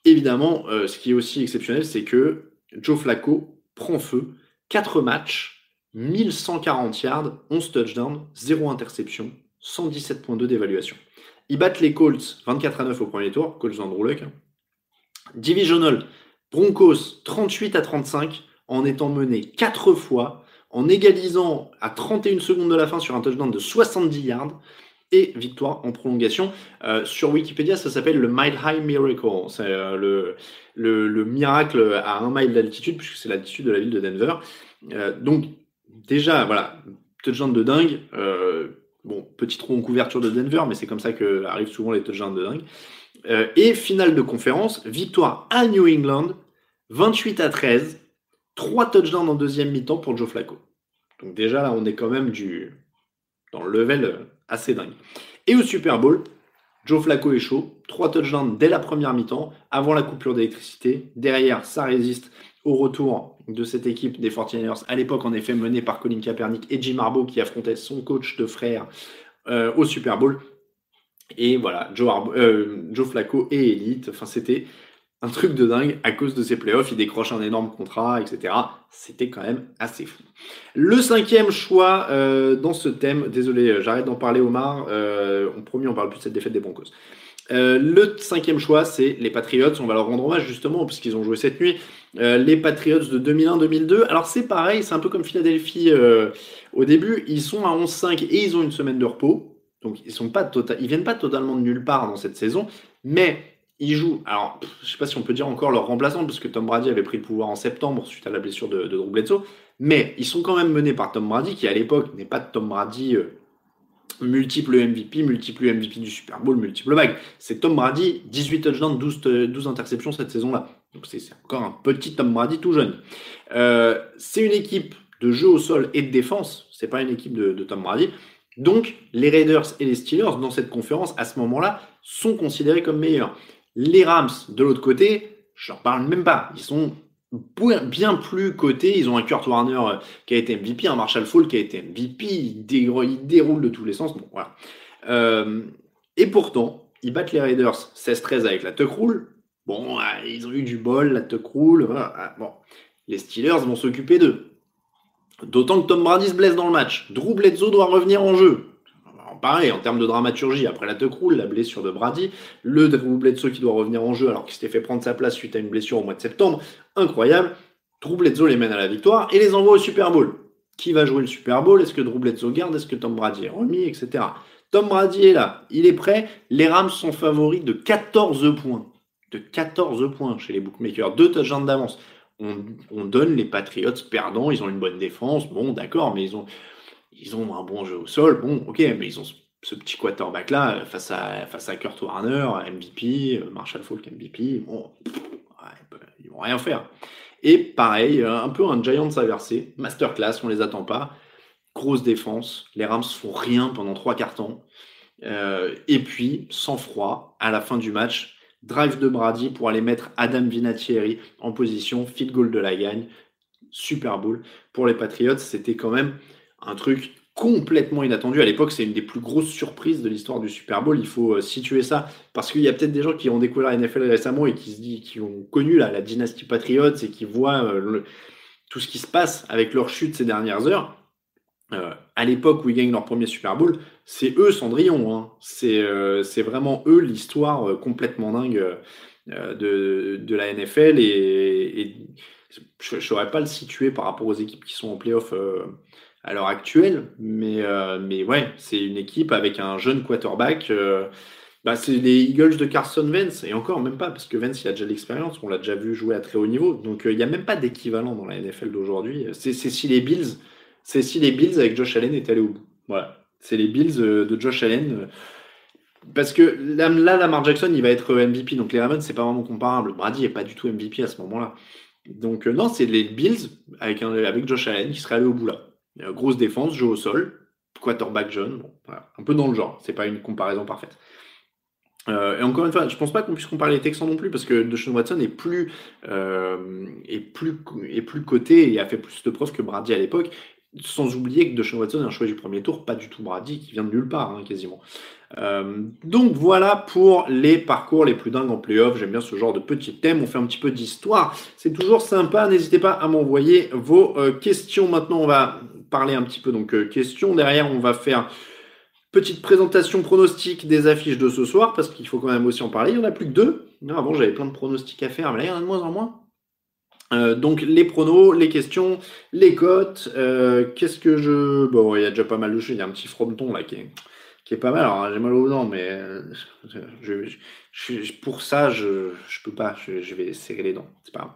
B: évidemment, euh, ce qui est aussi exceptionnel, c'est que Joe Flacco prend feu. 4 matchs, 1140 yards, 11 touchdowns, 0 interception, 117.2 d'évaluation. Ils battent les Colts 24 à 9 au premier tour, Colts Andrew Luck. Divisional, Broncos 38 à 35 en étant mené 4 fois, en égalisant à 31 secondes de la fin sur un touchdown de 70 yards et victoire en prolongation. Euh, sur Wikipédia, ça s'appelle le Mile High Miracle. C'est euh, le, le, le, miracle à un mile d'altitude, puisque c'est l'altitude de la ville de Denver. Euh, donc, déjà, voilà, touchdown de dingue. Bon, petit trou en couverture de Denver, mais c'est comme ça que arrivent souvent les touchdowns de dingue. Et finale de conférence, victoire à New England, 28 à 13, 3 touchdowns en deuxième mi-temps pour Joe Flacco. Donc déjà là, on est quand même du dans le level assez dingue. Et au Super Bowl, Joe Flacco est chaud, 3 touchdowns dès la première mi-temps, avant la coupure d'électricité. Derrière, ça résiste au retour de cette équipe des 49ers, à l'époque en effet menée par Colin Kaepernick et Jim Harbaugh qui affrontait son coach de frère euh, au Super Bowl. Et voilà, Joe, euh, Joe Flacco est élite. Enfin, c'était un truc de dingue à cause de ses playoffs. Il décroche un énorme contrat, etc. C'était quand même assez fou. Le cinquième choix euh, dans ce thème, désolé, j'arrête d'en parler, Omar. Euh, on promis, on parle plus de cette défaite des Broncos. Euh, le cinquième choix, c'est les Patriots. On va leur rendre hommage justement puisqu'ils ont joué cette nuit. Euh, les Patriots de 2001-2002. Alors c'est pareil, c'est un peu comme Philadelphie euh, au début. Ils sont à 11-5 et ils ont une semaine de repos. Donc ils sont pas total, ils viennent pas totalement de nulle part dans cette saison, mais ils jouent. Alors, je sais pas si on peut dire encore leur remplaçant, parce que Tom Brady avait pris le pouvoir en septembre suite à la blessure de, de Drew Bledsoe. Mais ils sont quand même menés par Tom Brady, qui à l'époque n'est pas Tom Brady euh, multiple MVP, multiple MVP du Super Bowl, multiple bag. C'est Tom Brady, 18 touchdowns, 12, 12 interceptions cette saison-là. Donc c'est encore un petit Tom Brady tout jeune. Euh, c'est une équipe de jeu au sol et de défense. C'est pas une équipe de Tom Brady. Donc, les Raiders et les Steelers, dans cette conférence, à ce moment-là, sont considérés comme meilleurs. Les Rams, de l'autre côté, je n'en parle même pas. Ils sont bien plus cotés. Ils ont un Kurt Warner qui a été MVP, un Marshall Fall qui a été MVP. Ils, déroulent de tous les sens. Euh, et pourtant, ils battent les Raiders 16-13 avec la tuck rule. Bon, ils ont eu du bol, la tuck rule. Voilà. Bon, les Steelers vont s'occuper d'eux. D'autant que Tom Brady se blesse dans le match. Drew Bledsoe doit revenir en jeu. Pareil, en termes de dramaturgie, après la tuck rule, la blessure de Brady, le Drew Bledsoe qui doit revenir en jeu alors qu'il s'était fait prendre sa place suite à une blessure au mois de septembre, incroyable. Bledsoe les mène à la victoire et les envoie au Super Bowl. Qui va jouer le Super Bowl? Est-ce que Bledsoe garde? Est-ce que Tom Brady est remis? Etc. Tom Brady est là, il est prêt. Les Rams sont favoris de 14 points. De 14 points chez les bookmakers. Deux touchdowns d'avance on, on, donne les Patriots perdants, ils ont une bonne défense, bon d'accord, mais ils ont, ils ont un bon jeu au sol, bon ok, mais ils ont ce, petit quarterback là face à, face à Kurt Warner, MVP, Marshall Falk MVP, bon, ouais, ils vont rien faire. Et pareil, un peu un Giants inversé, masterclass, on les attend pas. grosse défense. Les Rams font rien pendant trois quarts temps. Euh, et puis, sans froid, à la fin du match, drive de Brady pour aller mettre Adam Vinatieri en position, field goal de la gagne, Super Bowl. Pour les Patriots, c'était quand même un truc complètement inattendu. À l'époque, c'est une des plus grosses surprises de l'histoire du Super Bowl. Il faut euh, situer ça parce qu'il y a peut-être des gens qui ont découvert la NFL récemment et qui se qui ont connu la dynastie Patriots et qui voient euh, tout ce qui se passe avec leur chute ces dernières heures. Euh, à l'époque où ils gagnent leur premier Super Bowl, c'est eux Cendrillon. Hein. C'est vraiment eux l'histoire complètement dingue de, de, la NFL et, je ne saurais pas le situer par rapport aux équipes qui sont en playoff à l'heure actuelle. Mais, euh, mais ouais, c'est une équipe avec un jeune quarterback. Euh, bah, c'est les Eagles de Carson Vance, et encore même pas, parce que Vance il a déjà l'expérience, on l'a déjà vu jouer à très haut niveau. Donc euh, il n'y a même pas d'équivalent dans la NFL d'aujourd'hui. C'est si les Bills, c'est si les Bills avec Josh Allen étaient allés au bout. Voilà. C'est les Bills de Josh Allen. Parce que là, Lamar Jackson, il va être MVP. Donc les Ravens, c'est pas vraiment comparable. Brady n'est pas du tout MVP à ce moment-là. Donc non, c'est les Bills avec, avec Josh Allen qui serait allé au bout là. Euh, grosse défense, jeu au sol, quarterback jeune, un peu dans le genre. C'est pas une comparaison parfaite. Euh, et encore une fois, je pense pas qu'on puisse comparer les Texans non plus parce que Deshaun Watson est plus, euh, est plus, est plus coté et a fait plus de preuves que Brady à l'époque. Sans oublier que Deshaun Watson est un choix du premier tour, pas du tout Brady qui vient de nulle part hein, quasiment. Donc voilà pour les parcours les plus dingues en playoff. J'aime bien ce genre de petits thèmes. On fait un petit peu d'histoire. C'est toujours sympa. N'hésitez pas à m'envoyer vos questions. Maintenant, on va parler un petit peu donc euh, questions. Derrière, on va faire petite présentation pronostique des affiches de ce soir parce qu'il faut quand même aussi en parler. Il n'y en a plus que deux. Non, avant, j'avais plein de pronostics à faire, mais là, il y en a de moins en moins. Euh, donc les pronos, les questions, les cotes. Euh, qu'est-ce que je. Bon, il y a déjà pas mal de choses. Il y a un petit fronton là qui est, qui est pas mal. Alors j'ai mal aux dents, mais je, pour ça, je, je peux pas. Je, vais serrer les dents. C'est pas grave.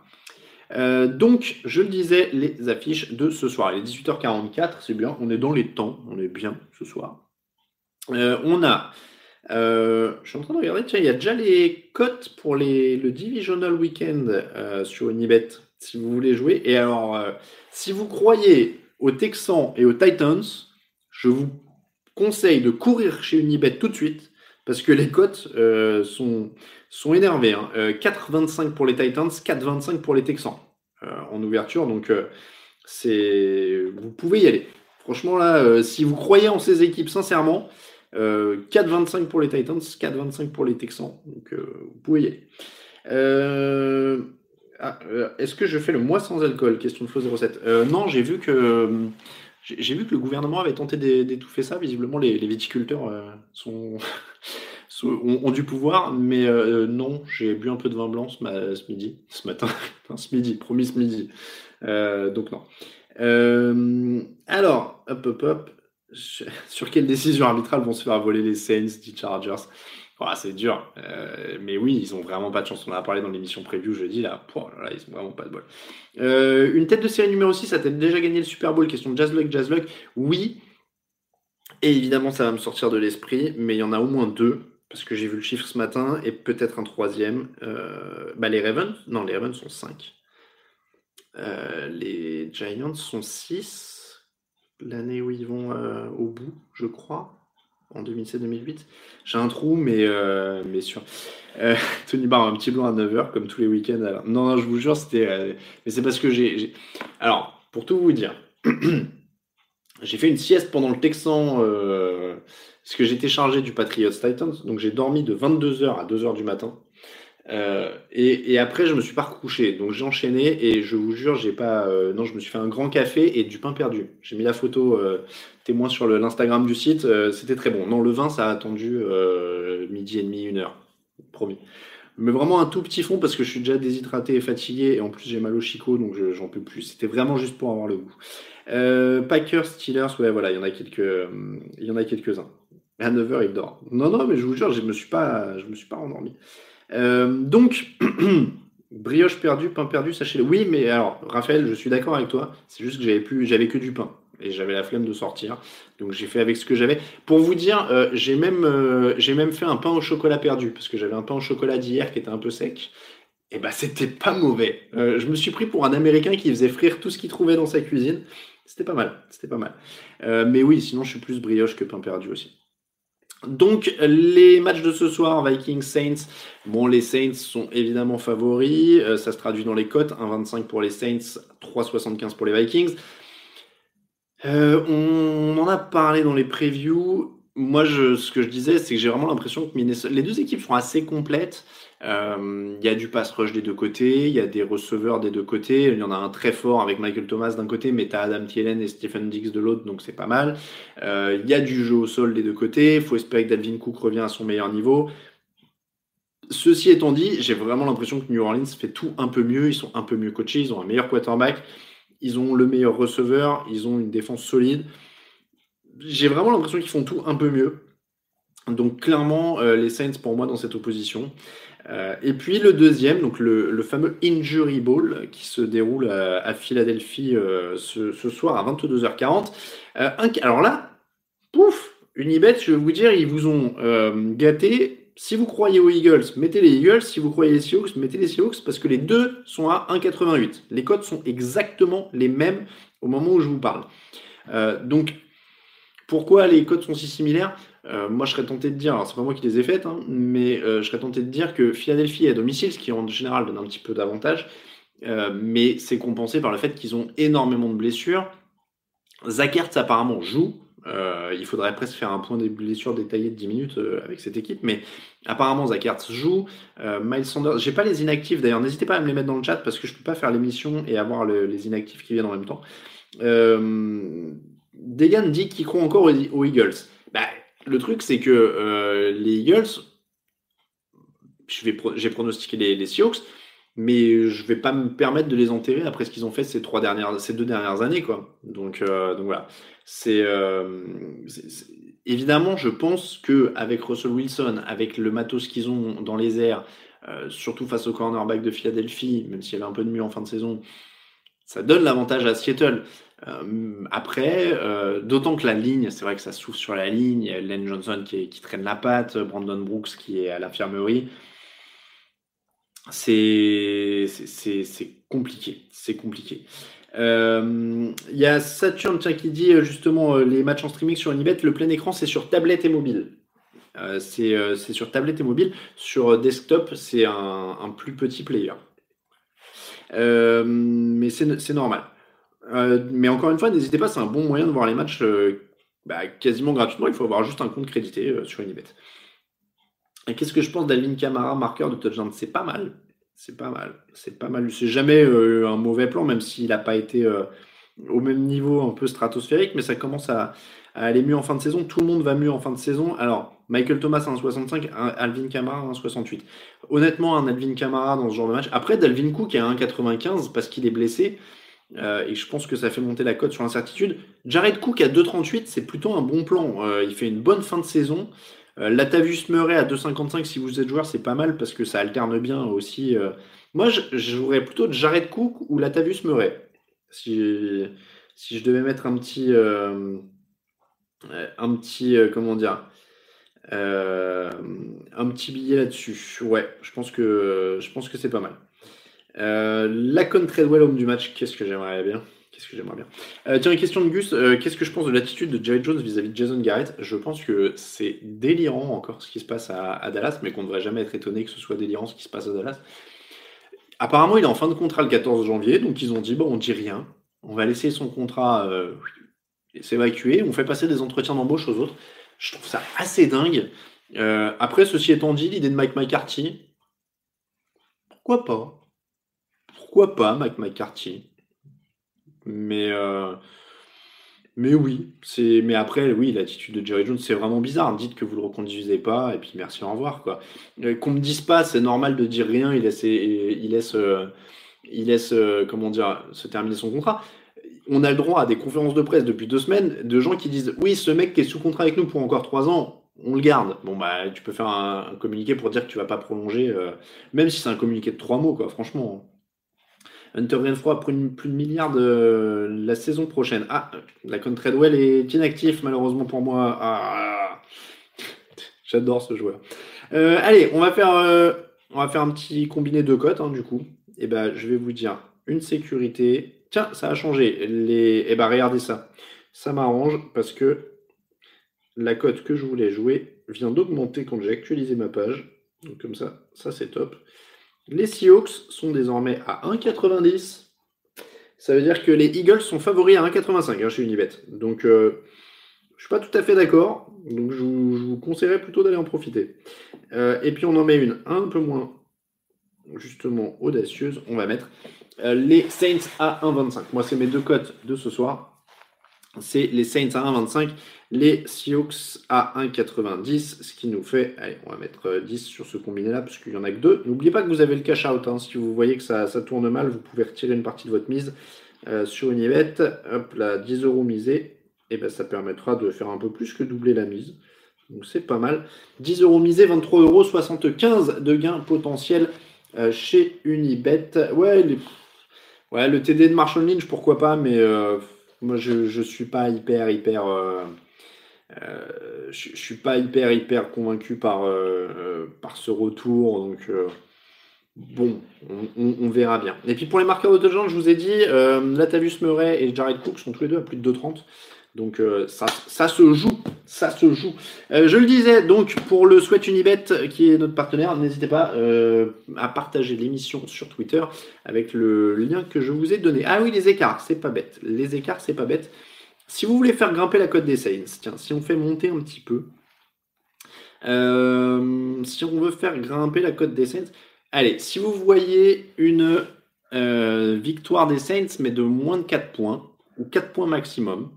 B: Euh, donc, je le disais, les affiches de ce soir. Il est 18h44, c'est bien, on est dans les temps, on est bien ce soir. Euh, on a, euh, je suis en train de regarder, tiens, il y a déjà les cotes pour les, le Divisional Weekend sur Unibet, si vous voulez jouer. Et alors, si vous croyez aux Texans et aux Titans, je vous conseille de courir chez Unibet tout de suite, parce que les cotes sont sont énervés. Hein. 4,25 pour les Titans, 4,25 pour les Texans en ouverture. Donc, c'est vous pouvez y aller. Franchement, là, si vous croyez en ces équipes sincèrement, 4,25 pour les Titans, 4,25 pour les Texans. Donc, vous pouvez y aller. Ah, est-ce que je fais le mois sans alcool? Question de faux 07. non, j'ai vu que j'ai vu que le gouvernement avait tenté d'étouffer ça. Visiblement, les viticulteurs sont ont, du pouvoir, mais euh, non, j'ai bu un peu de vin blanc ce, midi, ce matin, ce midi, promis ce midi. Euh, donc non. Euh, alors, hop, hop, hop. Sur quelle décision arbitrale vont se faire voler les Saints, dit Chargers? C'est dur. mais oui, ils ont vraiment pas de chance. On en a parlé dans l'émission preview jeudi. Là, là, ils ont vraiment pas de bol. une tête de série numéro 6, a t déjà gagné le Super Bowl? Question de Jazzluck, Jazzluck. Oui. Et évidemment, ça va me sortir de l'esprit, mais il y en a au moins deux parce que j'ai vu le chiffre ce matin, et peut-être un troisième. Euh, bah les Ravens, non, les Ravens sont 5. Euh, les Giants sont 6. L'année où ils vont euh, au bout, je crois, en 2007-2008. J'ai un trou, mais, mais sûr. Tony Barr, un petit blanc à 9h, comme tous les week-ends. Non, non, je vous jure, c'était. mais c'est parce que j'ai. Alors, pour tout vous dire, j'ai fait une sieste pendant le Texan parce que j'étais chargé du Patriots Titans, donc j'ai dormi de 22h à 2h du matin. Euh, et, après, je me suis pas recouché, donc j'ai enchaîné et je vous jure, j'ai pas. Euh, non, je me suis fait un grand café et du pain perdu. J'ai mis la photo euh, témoin sur l'Instagram du site, c'était très bon. Non, le vin, ça a attendu midi et demi, une heure, promis. Mais vraiment un tout petit fond parce que je suis déjà déshydraté et fatigué et en plus j'ai mal au chicot, donc j'en peux plus. C'était vraiment juste pour avoir le goût. Packers, Steelers, ouais, voilà, il y en a quelques, il y en a quelques-uns. À 9h, il dort. Non, non, mais je vous jure, je me, suis pas, je me suis pas endormi. Euh, donc, brioche perdue, pain perdu, sachez-le. Oui, mais alors, Raphaël, je suis d'accord avec toi. C'est juste que j'avais plus, j'avais que du pain et j'avais la flemme de sortir. Donc j'ai fait avec ce que j'avais. Pour vous dire, euh, j'ai même, euh, même fait un pain au chocolat perdu parce que j'avais un pain au chocolat d'hier qui était un peu sec. Et bah c'était pas mauvais. je me suis pris pour un Américain qui faisait frire tout ce qu'il trouvait dans sa cuisine. C'était pas mal, c'était pas mal. Euh, mais oui, sinon je suis plus brioche que pain perdu aussi. Donc les matchs de ce soir, Vikings Saints. Bon, les Saints sont évidemment favoris. Euh, ça se traduit dans les cotes 1,25 pour les Saints, 3,75 pour les Vikings. Euh, on en a parlé dans les previews. Moi, je, ce que je disais, c'est que j'ai vraiment l'impression que les deux équipes sont assez complètes. Euh, il y a du pass rush des deux côtés, il y a des receveurs des deux côtés. Il y en a un très fort avec Michael Thomas d'un côté, mais tu as Adam Thielen et Stephen Diggs de l'autre, donc c'est pas mal. Euh, il y a du jeu au sol des deux côtés. Il faut espérer que Dalvin Cook revient à son meilleur niveau. Ceci étant dit, j'ai vraiment l'impression que New Orleans fait tout un peu mieux. Ils sont un peu mieux coachés, ils ont un meilleur quarterback, ils ont le meilleur receveur, ils ont une défense solide. J'ai vraiment l'impression qu'ils font tout un peu mieux. Donc clairement, euh, les Saints pour moi dans cette opposition. Euh, et puis le deuxième, donc le, fameux Injury Bowl qui se déroule à, Philadelphie euh, ce, soir à 22h40. Euh, alors là, pouf, Unibet, je vais vous dire, ils vous ont gâté. Si vous croyez aux Eagles, mettez les Eagles. Si vous croyez les Seahawks, mettez les Seahawks parce que les deux sont à 1,88. Les codes sont exactement les mêmes au moment où je vous parle. donc, pourquoi les codes sont si similaires? Euh, moi, je serais tenté de dire, alors c'est pas moi qui les ai faites, hein, mais euh, je serais tenté de dire que Philadelphie est à domicile, ce qui en général donne un petit peu d'avantage, euh, mais c'est compensé par le fait qu'ils ont énormément de blessures. Zach apparemment joue. Il faudrait presque faire un point des blessures détaillé de 10 minutes avec cette équipe, mais apparemment Zach joue. Miles Sanders, j'ai pas les inactifs d'ailleurs, n'hésitez pas à me les mettre dans le chat parce que je peux pas faire l'émission et avoir les inactifs qui viennent en même temps. Degan dit qu'il croit encore aux, Eagles. Bah, le truc, c'est que euh, les Eagles, j'ai pronostiqué les, les, Seahawks, mais je vais pas me permettre de les enterrer après ce qu'ils ont fait ces trois dernières, deux dernières années, quoi. Euh, donc voilà. Euh, c'est évidemment, je pense que avec Russell Wilson, avec le matos qu'ils ont dans les airs, surtout face au cornerback de Philadelphie, même s'il y avait un peu de mieux en fin de saison, ça donne l'avantage à Seattle. Euh, après, euh, d'autant que la ligne, c'est vrai que ça souffle sur la ligne. Len Johnson qui, traîne la patte, Brandon Brooks qui est à l'infirmerie. C'est compliqué. C'est compliqué. Euh, il y a Saturn qui dit justement les matchs en streaming sur Unibet, le plein écran c'est sur tablette et mobile. c'est sur tablette et mobile. Sur desktop, c'est un, plus petit player. mais c'est normal. Euh, mais encore une fois, n'hésitez pas, c'est un bon moyen de voir les matchs euh, bah, quasiment gratuitement. Il faut avoir juste un compte crédité euh, sur Unibet. Et qu'est-ce que je pense d'Alvin Kamara, marqueur de touchdown? C'est pas mal. C'est pas mal. C'est pas mal. C'est jamais un mauvais plan, même s'il n'a pas été au même niveau un peu stratosphérique, mais ça commence à, aller mieux en fin de saison. Tout le monde va mieux en fin de saison. Alors, Michael Thomas à 1,65, Alvin Kamara à 1,68. Honnêtement, un Alvin Kamara dans ce genre de match. Après, Dalvin Cook est à 1,95 parce qu'il est blessé. Euh, et je pense que ça fait monter la cote sur l'incertitude. Jared Cook à 2,38, c'est plutôt un bon plan. Euh, il fait une bonne fin de saison. Euh, Latavius Murray à 2,55, si vous êtes joueur, c'est pas mal parce que ça alterne bien aussi. Moi, je, jouerais plutôt Jared Cook ou Latavius Murray. Si, si je devais mettre un petit. un petit. comment dire un petit billet là-dessus. Ouais, je pense que, c'est pas mal. Euh, la Treadwell homme du match, qu'est-ce que j'aimerais bien? J'aimerais bien euh, Tiens, une question de Gus. Euh, qu'est-ce que je pense de l'attitude de Jerry Jones vis-à-vis de Jason Garrett? Je pense que c'est délirant encore ce qui se passe à, Dallas, mais qu'on ne devrait jamais être étonné que ce soit délirant ce qui se passe à Dallas. Apparemment, il est en fin de contrat le 14 janvier, donc ils ont dit bon, on dit rien. On va laisser son contrat s'évacuer. On fait passer des entretiens d'embauche aux autres. Je trouve ça assez dingue. après, ceci étant dit, l'idée de Mike McCarthy, pourquoi pas? Pourquoi pas Mike McCarthy? Mais euh, mais oui, mais après oui, l'attitude de Jerry Jones c'est vraiment bizarre. Dites que vous le reconduisez pas et puis merci au revoir quoi. Euh, qu'on me dise pas, c'est normal de dire rien. Il laisse il laisse euh, il laisse comment dire se terminer son contrat. On a le droit à des conférences de presse depuis deux semaines de gens qui disent oui ce mec qui est sous contrat avec nous pour encore trois ans, on le garde. Bon bah tu peux faire un, communiqué pour dire que tu vas pas prolonger, même si c'est un communiqué de trois mots quoi. Franchement. Hunter Renfro pour plus de milliard de la saison prochaine. Ah, la Contredwell est inactif malheureusement pour moi. Ah, j'adore ce joueur. Euh, allez, on va faire, euh, on va faire un petit combiné de cotes hein, du coup. Et eh ben, je vais vous dire une sécurité. Tiens, ça a changé. Les... Eh ben, regardez ça. Ça m'arrange parce que la cote que je voulais jouer vient d'augmenter quand j'ai actualisé ma page. Donc comme ça, ça c'est top. Les Seahawks sont désormais à 1,90. Ça veut dire que les Eagles sont favoris à 1,85 hein, chez Unibet. Donc euh, je suis pas tout à fait d'accord. Donc je vous, conseillerais plutôt d'aller en profiter. Euh, et puis on en met une un peu moins justement audacieuse. On va mettre euh, les Saints à 1,25. Moi c'est mes deux cotes de ce soir c'est les Saints à 1,25, les Seahawks à 1,90, ce qui nous fait, allez, on va mettre 10 euh, sur ce combiné-là, parce qu'il n'y en a que deux. N'oubliez pas que vous avez le cash out, hein. si vous voyez que ça, tourne mal, vous pouvez retirer une partie de votre mise euh, sur une Yvette, hop là, 10 euros misés, et ben ça permettra de faire un peu plus que doubler la mise. Donc c'est pas mal. 10 euros misés, 23 euros, 75 de gains potentiels euh, chez Unibet. Ouais, ouais, le TD de Marshall Lynch, pourquoi pas, mais moi, je ne suis pas hyper, hyper. Euh, euh, je, suis pas hyper, hyper convaincu par, euh, par ce retour. Donc, bon, on, verra bien. Et puis pour les marqueurs de gens, je vous ai dit, Latavius Murray et Jared Cook sont tous les deux à plus de 2,30. Donc euh, ça, se joue, ça se joue. Euh, je le disais, donc pour le Sweat Unibet qui est notre partenaire, n'hésitez pas euh, à partager l'émission sur Twitter avec le lien que je vous ai donné. Ah oui, les écarts, c'est pas bête. Les écarts, c'est pas bête. Si vous voulez faire grimper la cote des Saints, tiens, si on fait monter un petit peu, si on veut faire grimper la cote des Saints, allez, si vous voyez une victoire des Saints, mais de moins de 4 points, ou 4 points maximum,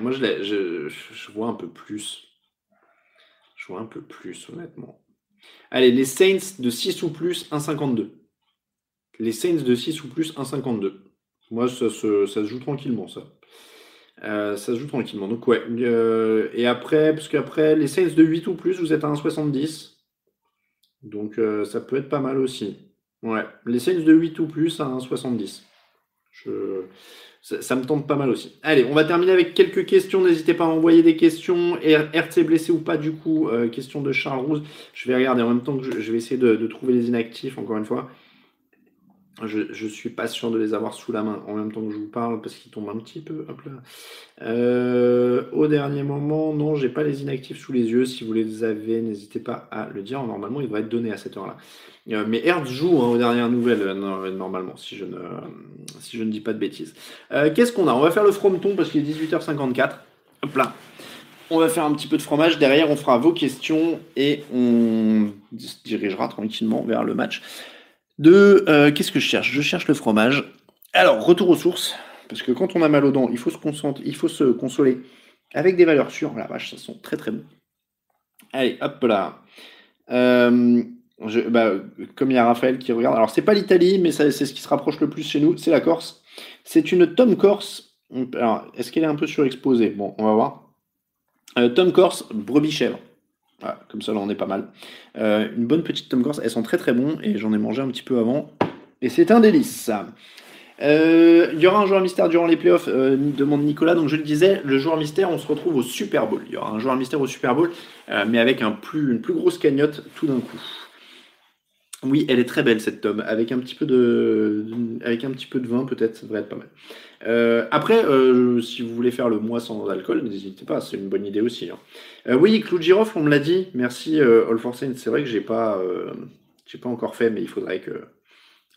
B: moi, je, je, vois un peu plus. Je vois un peu plus, honnêtement. Allez, les Saints de 6 ou plus, 1,52. Les Saints de 6 ou plus, 1,52. Moi, ça se, joue tranquillement, ça. Euh, ça se joue tranquillement. Donc, ouais. Euh, et après, parce qu'après, les Saints de 8 ou plus, vous êtes à 1,70. Donc, euh, ça peut être pas mal aussi. Ouais. Les Saints de 8 ou plus à 1,70. Je ça, me tente pas mal aussi. Allez, on va terminer avec quelques questions. N'hésitez pas à envoyer des questions. RC blessé ou pas, du coup, euh, question de Charles Rousse. Je vais regarder en même temps que je, vais essayer de, trouver les inactifs, encore une fois. Je ne suis pas sûr de les avoir sous la main en même temps que je vous parle parce qu'ils tombent un petit peu. Euh, au dernier moment, non, j'ai pas les inactifs sous les yeux. Si vous les avez, n'hésitez pas à le dire. Normalement, il devrait être donné à cette heure-là. Euh, mais Hertz joue hein, aux dernières nouvelles, euh, normalement, si je, ne, si je ne dis pas de bêtises. Qu'est-ce qu'on a? On va faire le frometon parce qu'il est 18h54. Hop là. On va faire un petit peu de fromage. Derrière, on fera vos questions et on se dirigera tranquillement vers le match de euh, qu'est-ce que je cherche? Je cherche le fromage. Alors, retour aux sources, parce que quand on a mal aux dents, il faut se, consoler avec des valeurs sûres. La vache, ça sent très très bon. Allez, hop là. Euh, bah, comme il y a Raphaël qui regarde, alors c'est pas l'Italie, mais c'est ce qui se rapproche le plus chez nous, c'est la Corse. C'est une Tom Corse. Alors, est-ce qu'elle est un peu surexposée? Bon, on va voir. Euh, Tom Corse, brebis chèvre comme ça, là, on est pas mal. Euh, une bonne petite Tom Corse, elles sont très très bons et j'en ai mangé un petit peu avant. Et c'est un délice. Euh, il y aura un joueur mystère durant les playoffs, euh, demande Nicolas. Donc je le disais, le joueur mystère, on se retrouve au Super Bowl. Il y aura un joueur mystère au Super Bowl, mais avec une plus grosse cagnotte tout d'un coup. Oui, elle est très belle cette tome, avec un petit peu de, avec un petit peu de vin peut-être, ça devrait être pas mal. Euh, après, euh, si vous voulez faire le mois sans alcool, n'hésitez pas, c'est une bonne idée aussi. Hein. Euh, oui, clou de on me l'a dit. Merci All for Saints. C'est vrai que j'ai pas, j'ai pas encore fait, mais il faudrait que,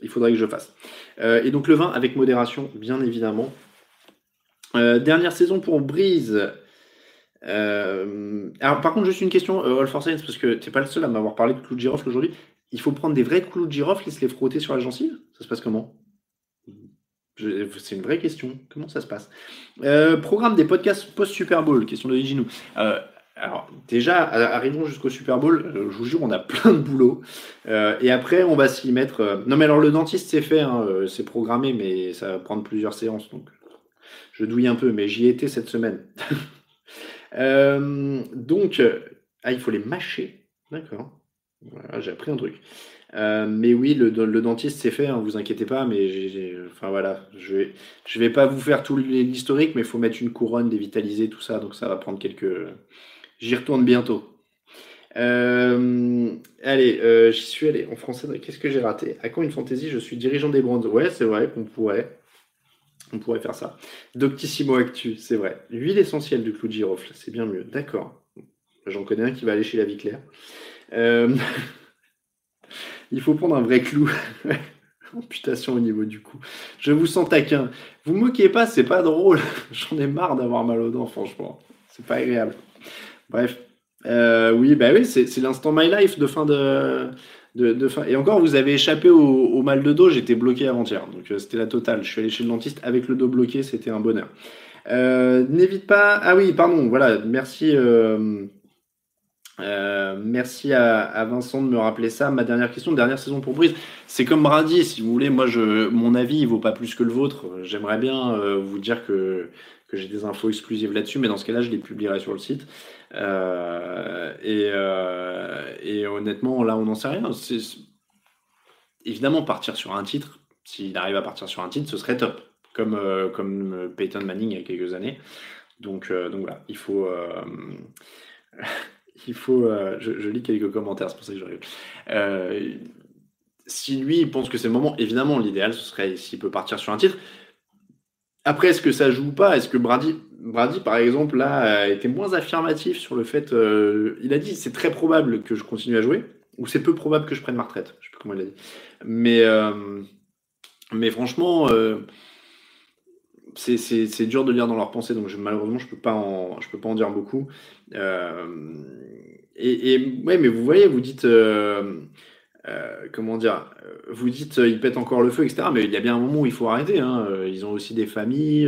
B: il faudrait que je fasse. et donc le vin avec modération, bien évidemment. dernière saison pour Brise. alors par contre, juste une question, All for Saints, parce que t'es pas le seul à m'avoir parlé de clou de aujourd'hui il faut prendre des vrais clous de girofle et se les frotter sur la gencive Ça se passe comment? C'est une vraie question. Comment ça se passe? Euh, Programme des podcasts post-Super Bowl, question de Ginou. Euh, alors, déjà, arrivons jusqu'au Super Bowl. Euh, je vous jure, on a plein de boulot. et après, on va s'y mettre. Non, mais alors, le dentiste, c'est fait, hein, c'est programmé, mais ça va prendre plusieurs séances. Donc, je douille un peu, mais j'y étais cette semaine. donc, ah, il faut les mâcher. D'accord j'ai appris un truc. Euh, mais oui, le, dentiste c'est fait, hein, vous inquiétez pas, mais enfin voilà, je vais, vais pas vous faire tout l'historique, mais il faut mettre une couronne, dévitaliser, tout ça, donc ça va prendre quelques. J'y retourne bientôt. Euh, allez, euh, j'y suis allé en français. Qu'est-ce que j'ai raté? À quand une fantaisie Je suis dirigeant des brands. Ouais, c'est vrai qu'on pourrait. On pourrait faire ça. Doctissimo Actu, c'est vrai. L'huile essentielle du clou de girofle, c'est bien mieux. D'accord. J'en connais un qui va aller chez la vie claire. Euh, il faut prendre un vrai clou. Amputation au niveau du cou. Je vous sens taquin. Vous moquez pas, c'est pas drôle. J'en ai marre d'avoir mal aux dents, franchement. C'est pas agréable. Bref. Euh, oui, bah oui, c'est l'instant My Life de fin de, de, fin. Et encore, vous avez échappé au, mal de dos, j'étais bloqué avant-hier. Donc euh, c'était la totale. Je suis allé chez le dentiste avec le dos bloqué, c'était un bonheur. Euh, n'évite pas. Ah oui, pardon, voilà, merci. Merci à, Vincent de me rappeler ça. Ma dernière question, dernière saison pour Brise, c'est comme Brady, si vous voulez. Moi, je, mon avis, il vaut pas plus que le vôtre. J'aimerais bien vous dire que, j'ai des infos exclusives là-dessus, mais dans ce cas-là, je les publierai sur le site. Euh, euh, et, honnêtement, là, on n'en sait rien. Évidemment, partir sur un titre, s'il arrive à partir sur un titre, ce serait top, comme, euh, Peyton Manning il y a quelques années. Donc voilà, il faut. Il faut je, lis quelques commentaires, c'est pour ça que j'arrive. si lui pense que c'est le moment, évidemment, l'idéal ce serait s'il peut partir sur un titre. Après, est-ce que ça joue ou pas? Est-ce que Brady, Brady, par exemple, là, a été moins affirmatif sur le fait. Euh, il a dit c'est très probable que je continue à jouer, ou c'est peu probable que je prenne ma retraite. Je sais plus comment il a dit. Mais, euh, mais franchement, euh, c'est dur de lire dans leurs pensées, donc malheureusement, je je peux pas en dire beaucoup. et, et ouais, mais vous voyez, vous dites. Euh, comment dire, euh, vous dites euh, ils pètent encore le feu, etc. Mais il y a bien un moment où il faut arrêter. Hein. Ils ont aussi des familles,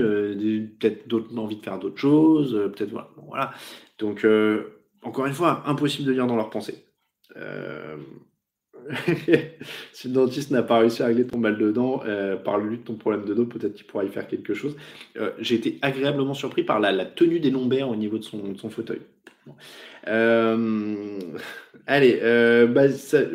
B: peut-être d'autres envie de faire d'autres choses, peut-être voilà. Donc encore une fois, impossible de lire dans leurs pensées. si le dentiste n'a pas réussi à régler ton mal de dents, parle-lui de ton problème de dos, peut-être qu'il pourra y faire quelque chose. J'ai été agréablement surpris par la, tenue des lombaires au niveau de son, fauteuil. Euh, allez, euh, bah,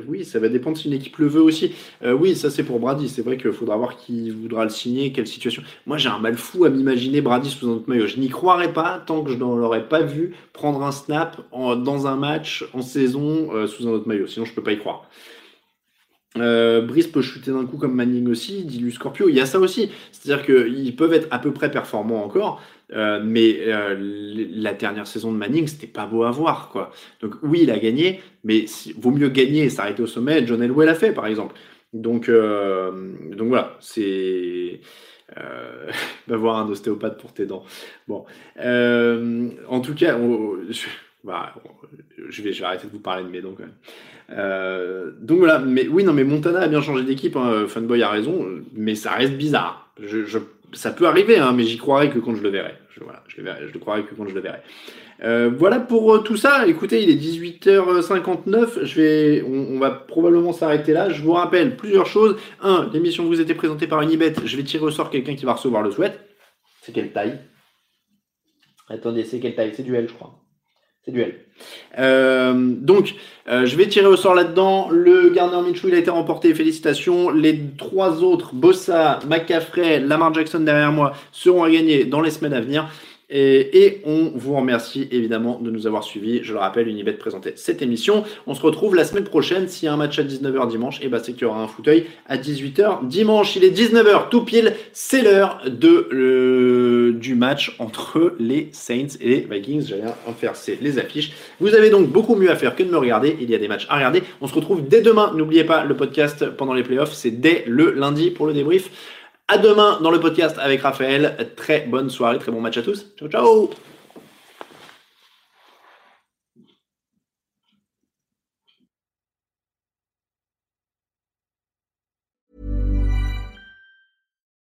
B: oui, ça va dépendre si une équipe le veut aussi. Euh, oui, ça c'est pour Brady. C'est vrai qu'il faudra voir qui voudra le signer, quelle situation. Moi, j'ai un mal fou à m'imaginer Brady sous un autre maillot. Je n'y croirais pas tant que je ne l'aurais pas vu prendre un snap dans un match en saison sous un autre maillot. Sinon, je peux pas y croire. Brice peut chuter d'un coup comme Manning aussi, dit lui Scorpio. Il y a ça aussi. C'est-à-dire qu'ils peuvent être à peu près performants encore, euh, mais euh, la dernière saison de Manning, c'était pas beau à voir, quoi. Donc oui, il a gagné, mais vaut mieux gagner et s'arrêter au sommet. John Elway l'a fait, par exemple. Donc, euh, donc voilà, c'est va voir un ostéopathe pour tes dents. Bon, en tout cas, je, bah, je, vais, arrêter de vous parler de mes dents quand même. donc voilà, mais oui, non, mais Montana a bien changé d'équipe. Hein, Funboy a raison, mais ça reste bizarre. Ça peut arriver, hein, mais j'y croirais que quand je le verrai. Je, voilà, je, le, le croirais que quand je le verrai. Euh, voilà pour euh, tout ça. Écoutez, il est 18h59. Je vais, on, va probablement s'arrêter là. Je vous rappelle plusieurs choses. Un, l'émission vous était présentée par Unibet. Je vais tirer au sort quelqu'un qui va recevoir le sweat. C'est quelle taille? Attendez, c'est quelle taille? C'est duel, je crois. C'est duel. Euh, donc, euh, je vais tirer au sort là-dedans. Le Garner Minshew, il a été remporté. Félicitations. Les trois autres, Bossa, McCaffrey, Lamar Jackson derrière moi, seront à gagner dans les semaines à venir. Et, on vous remercie évidemment de nous avoir suivis. Je le rappelle, Unibet présentait cette émission. On se retrouve la semaine prochaine. S'il y a un match à 19h dimanche, et eh ben, c'est qu'il y aura un fauteuil à 18h dimanche. Il est 19h tout pile. C'est l'heure de du match entre les Saints et les Vikings. J'allais inverser les affiches. Vous avez donc beaucoup mieux à faire que de me regarder. Il y a des matchs à regarder. On se retrouve dès demain. N'oubliez pas le podcast pendant les playoffs. C'est dès le lundi pour le débrief. À demain dans le podcast avec Raphaël. Très bonne soirée, très bon match à tous. Ciao, ciao